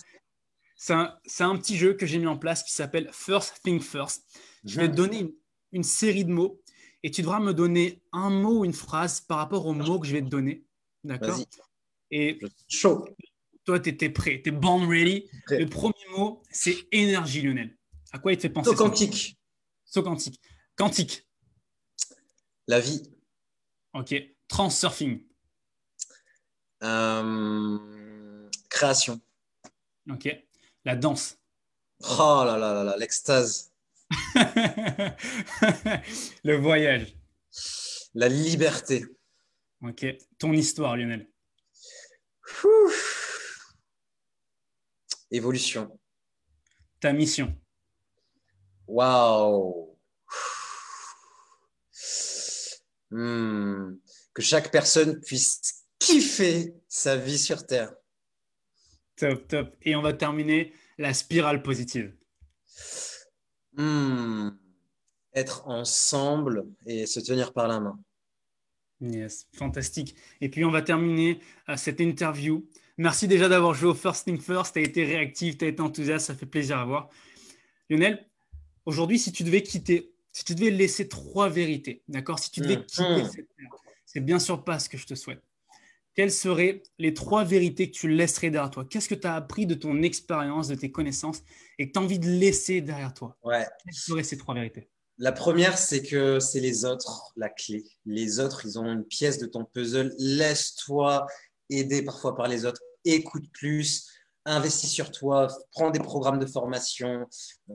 C'est un, petit jeu que j'ai mis en place qui s'appelle First Thing First. Je vais te donner une, série de mots et tu devras me donner un mot ou une phrase par rapport au mot que je vais te donner, d'accord? Et chaud. Toi, tu étais prêt, tu es born ready. Le premier mot, c'est énergie, Lionel. À quoi il te fait penser Saut quantique. Saut quantique. Quantique. La vie. Ok. Transurfing. Euh, création. Ok. La danse. Oh là là là là, l'extase. *laughs* Le voyage. La liberté. Ok. Ton histoire, Lionel. Évolution. Ta mission. Waouh. Hmm que chaque personne puisse kiffer sa vie sur Terre. Top, top. Et on va terminer la spirale positive. Hmm. Être ensemble et se tenir par la main. Yes, fantastique. Et puis on va terminer euh, cette interview. Merci déjà d'avoir joué au First Thing First. Tu as été réactif, tu as été enthousiaste, ça fait plaisir à voir. Lionel, aujourd'hui, si tu devais quitter, si tu devais laisser trois vérités, d'accord? Si tu devais hmm. quitter hmm. cette terre, c'est bien sûr pas ce que je te souhaite. Quelles seraient les trois vérités que tu laisserais derrière toi? Qu'est-ce que tu as appris de ton expérience, de tes connaissances et que tu as envie de laisser derrière toi? Ouais. Quelles seraient ces trois vérités? La première, c'est que c'est les autres la clé. Les autres, ils ont une pièce de ton puzzle. Laisse-toi aider parfois par les autres. Écoute plus investis sur toi, prends des programmes de formation,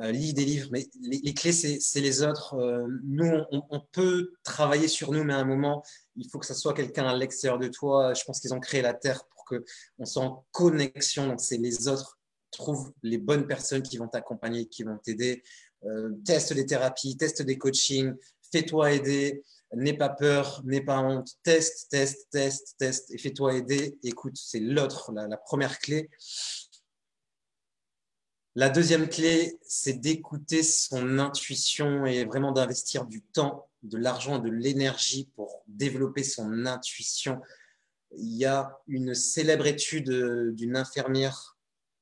euh, lis des livres, mais les, clés, c'est les autres. Euh, nous, on, peut travailler sur nous, mais à un moment, il faut que ce soit quelqu'un à l'extérieur de toi. Je pense qu'ils ont créé la Terre pour qu'on soit en connexion. Donc, c'est les autres. Trouve les bonnes personnes qui vont t'accompagner, qui vont t'aider. Euh, teste des thérapies, teste des coachings, fais-toi aider. N'aie pas peur, n'aie pas honte. Teste, teste, teste, teste et fais-toi aider. Écoute, c'est l'autre, la première clé. La deuxième clé, c'est d'écouter son intuition et vraiment d'investir du temps, de l'argent, de l'énergie pour développer son intuition. Il y a une célèbre étude d'une infirmière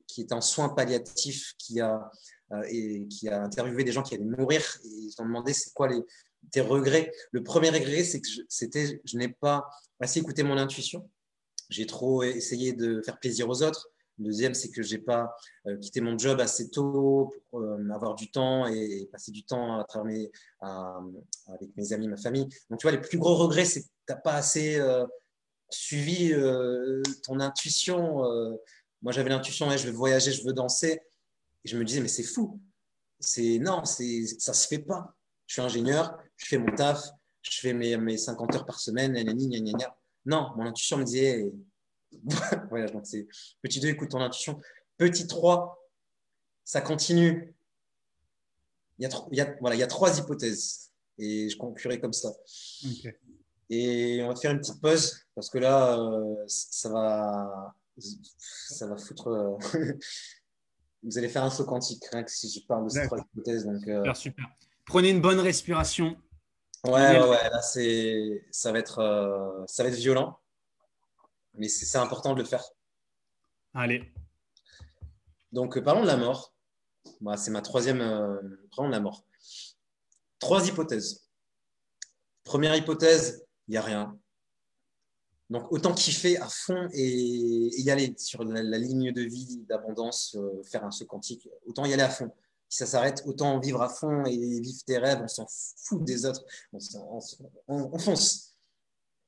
qui est en soins palliatifs, qui a, euh, et qui a interviewé des gens qui allaient mourir ils ont demandé c'est quoi les, tes regrets. Le premier regret, c'est que c'était je n'ai pas assez écouté mon intuition. J'ai trop essayé de faire plaisir aux autres le deuxième, c'est que j'ai pas euh, quitté mon job assez tôt pour euh, avoir du temps et, passer du temps à travailler avec mes amis, ma famille. Donc, tu vois, les plus gros regrets, c'est que tu n'as pas assez euh, suivi ton intuition. moi, j'avais l'intuition, je veux voyager, je veux danser. Et je me disais, mais c'est fou. c'est non, c'est ça se fait pas. Je suis ingénieur, je fais mon taf, je fais mes, mes 50 heures par semaine, Non, mon intuition me disait, *laughs* voilà, donc c'est petit 2, écoute ton intuition. Petit 3, ça continue. Il y, a, il, y a, voilà, il y a trois hypothèses et je conclurai comme ça. Et on va faire une petite pause parce que là, euh, ça va, ça va foutre. Euh, *laughs* vous allez faire un saut quantique rien que si je parle de ces trois hypothèses. Donc, euh, super, super. Prenez une bonne respiration. Ouais, ouais, ouais, là, c'est, ça, va être, ça va être violent, mais c'est important de le faire. Allez. Donc, parlons de la mort. Bah, c'est ma troisième. parlons de la mort. Trois hypothèses. Première hypothèse, il n'y a rien. Donc, autant kiffer à fond et, y aller sur la, ligne de vie d'abondance, euh, faire un saut quantique, autant y aller à fond. Ça s'arrête, autant vivre à fond et vivre tes rêves, on s'en fout des autres. On, on, fonce.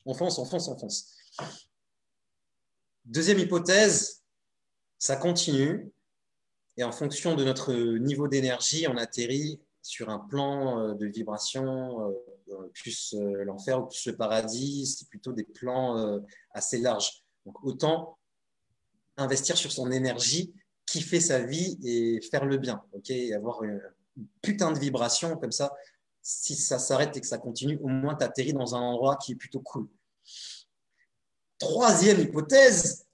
On fonce, on fonce, on fonce. Deuxième hypothèse, ça continue. Et en fonction de notre niveau d'énergie, on atterrit sur un plan euh, de vibration euh, euh, plus l'enfer ou plus le paradis, c'est plutôt des plans assez larges. Donc autant investir sur son énergie, kiffer sa vie et faire le bien, ok, et avoir une, putain de vibration comme ça. Si ça s'arrête et que ça continue, au moins tu atterris dans un endroit qui est plutôt cool. Troisième hypothèse,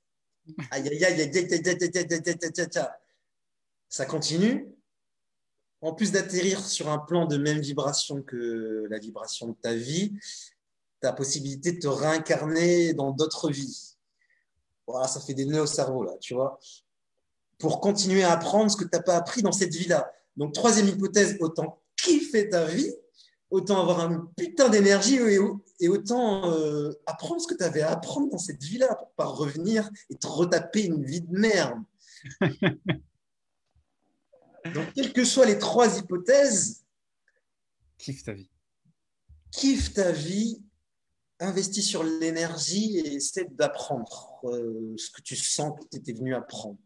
ça continue, en plus d'atterrir sur un plan de même vibration que la vibration de ta vie, tu as possibilité de te réincarner dans d'autres vies. Voilà, ça fait des nœuds au cerveau, là, tu vois. Pour continuer à apprendre ce que tu n'as pas appris dans cette vie-là. Donc, troisième hypothèse, autant kiffer ta vie, autant avoir un putain d'énergie et, autant euh, apprendre ce que tu avais à apprendre dans cette vie-là pour pas revenir et te retaper une vie de merde. *laughs* Donc, quelles que soient les trois hypothèses, kiffe ta vie. Kiffe ta vie, investis sur l'énergie et essaie d'apprendre euh, ce que tu sens que tu étais venu apprendre.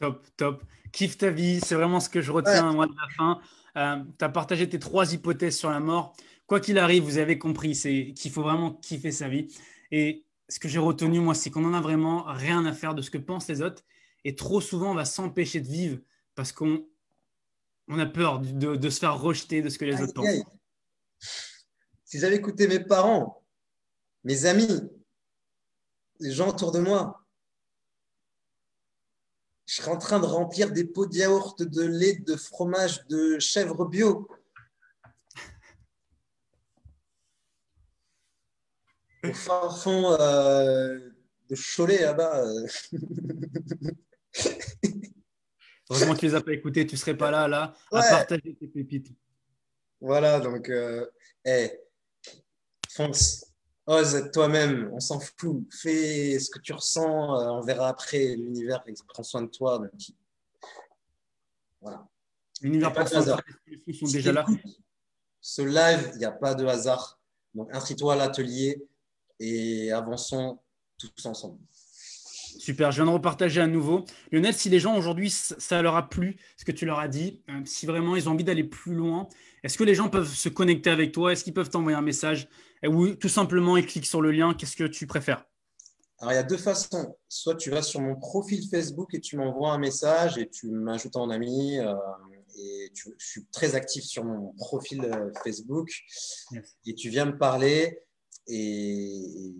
Top, top. Kiffe ta vie, c'est vraiment ce que je retiens moi de la fin. Euh, tu as partagé tes trois hypothèses sur la mort. Quoi qu'il arrive, vous avez compris, c'est qu'il faut vraiment kiffer sa vie. Et ce que j'ai retenu, moi, c'est qu'on n'en a vraiment rien à faire de ce que pensent les autres. Et trop souvent, on va s'empêcher de vivre parce qu'on on a peur de, se faire rejeter de ce que les autres pensent. Si j'avais écouté mes parents, mes amis, les gens autour de moi, je serais en train de remplir des pots de yaourt, de lait, de fromage, de chèvre bio. Au fin fond euh, de Cholet, là-bas. Euh. *laughs* Heureusement que tu les as pas écoutés, tu serais pas là, là, à partager tes pépites. Voilà, donc, euh, fonce, ose toi-même, on s'en fout, fais ce que tu ressens, euh, on verra après, l'univers prend soin de toi. Voilà. L'univers prend soin de toi, les sont déjà là. Ce live, il n'y a pas de hasard. Donc, inscris-toi à l'atelier et avançons tous ensemble. Super, je viens de repartager à nouveau. Lionel, si les gens aujourd'hui, ça leur a plu, ce que tu leur as dit, euh, si vraiment ils ont envie d'aller plus loin, est-ce que les gens peuvent se connecter avec toi? Est-ce qu'ils peuvent t'envoyer un message? Ou tout simplement, ils cliquent sur le lien. Qu'est-ce que tu préfères? Alors, il y a deux façons. Soit tu vas sur mon profil Facebook et tu m'envoies un message et tu m'ajoutes en ami. Euh, et je suis très actif sur mon profil euh, Facebook. Et tu viens me parler et,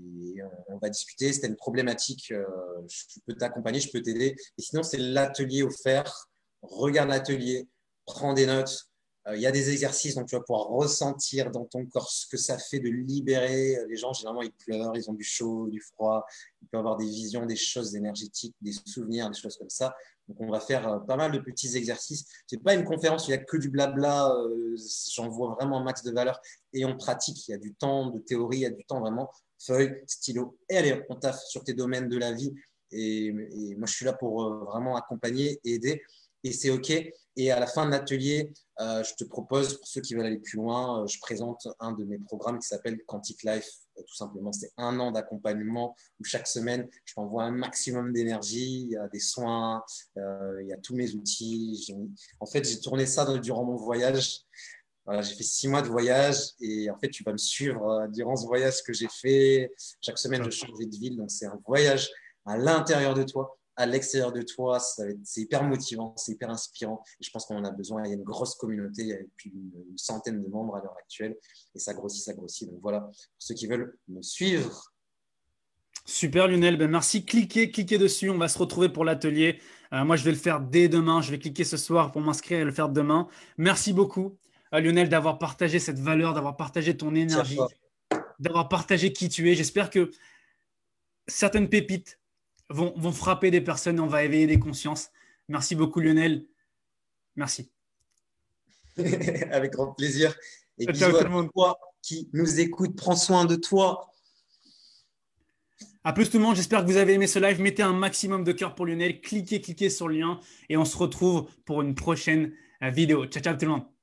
on va discuter. C'était une problématique, euh, je peux t'accompagner, je peux t'aider. Et sinon, c'est l'atelier offert. Regarde l'atelier, prends des notes. Euh, il y a des exercices, donc tu vas pouvoir ressentir dans ton corps ce que ça fait de libérer. Les gens, généralement, ils pleurent, ils ont du chaud, du froid. Ils peuvent avoir des visions, des choses énergétiques, des souvenirs, des choses comme ça. Donc, on va faire euh, pas mal de petits exercices. Ce n'est pas une conférence il n'y a que du blabla. Euh, j'en vois vraiment un max de valeur. Et on pratique. Il y a du temps de théorie, il y a du temps vraiment feuille, stylo. Et allez, on taffe sur tes domaines de la vie. Et, moi, je suis là pour euh, vraiment accompagner et aider. Et c'est OK. Et à la fin de l'atelier, je te propose, pour ceux qui veulent aller plus loin, je présente un de mes programmes qui s'appelle Quantic Life tout simplement, c'est un an d'accompagnement où chaque semaine, je t'envoie un maximum d'énergie, il y a des soins, il y a tous mes outils. En fait, j'ai tourné ça durant mon voyage. j'ai fait six mois de voyage et en fait, tu vas me suivre durant ce voyage que j'ai fait. Chaque semaine, je changeais de ville, donc c'est un voyage à l'intérieur de toi à l'extérieur de toi, c'est hyper motivant, c'est hyper inspirant. Et je pense qu'on en a besoin. Il y a une grosse communauté, il y a plus d'une centaine de membres à l'heure actuelle. Et ça grossit, ça grossit. Donc voilà, pour ceux qui veulent me suivre. Super Lionel, ben merci. Cliquez, cliquez dessus. On va se retrouver pour l'atelier. Euh, moi, je vais le faire dès demain. Je vais cliquer ce soir pour m'inscrire et le faire demain. Merci beaucoup, euh, Lionel, d'avoir partagé cette valeur, d'avoir partagé ton énergie, d'avoir partagé qui tu es. J'espère que certaines pépites vont, frapper des personnes, on va éveiller des consciences. Merci beaucoup Lionel. Merci. *laughs* Avec grand plaisir. Et bisous à toi qui nous écoute. Prends soin de toi. À plus tout le monde, j'espère que vous avez aimé ce live. Mettez un maximum de cœur pour Lionel. Cliquez, cliquez sur le lien et on se retrouve pour une prochaine vidéo. Ciao, ciao tout le monde.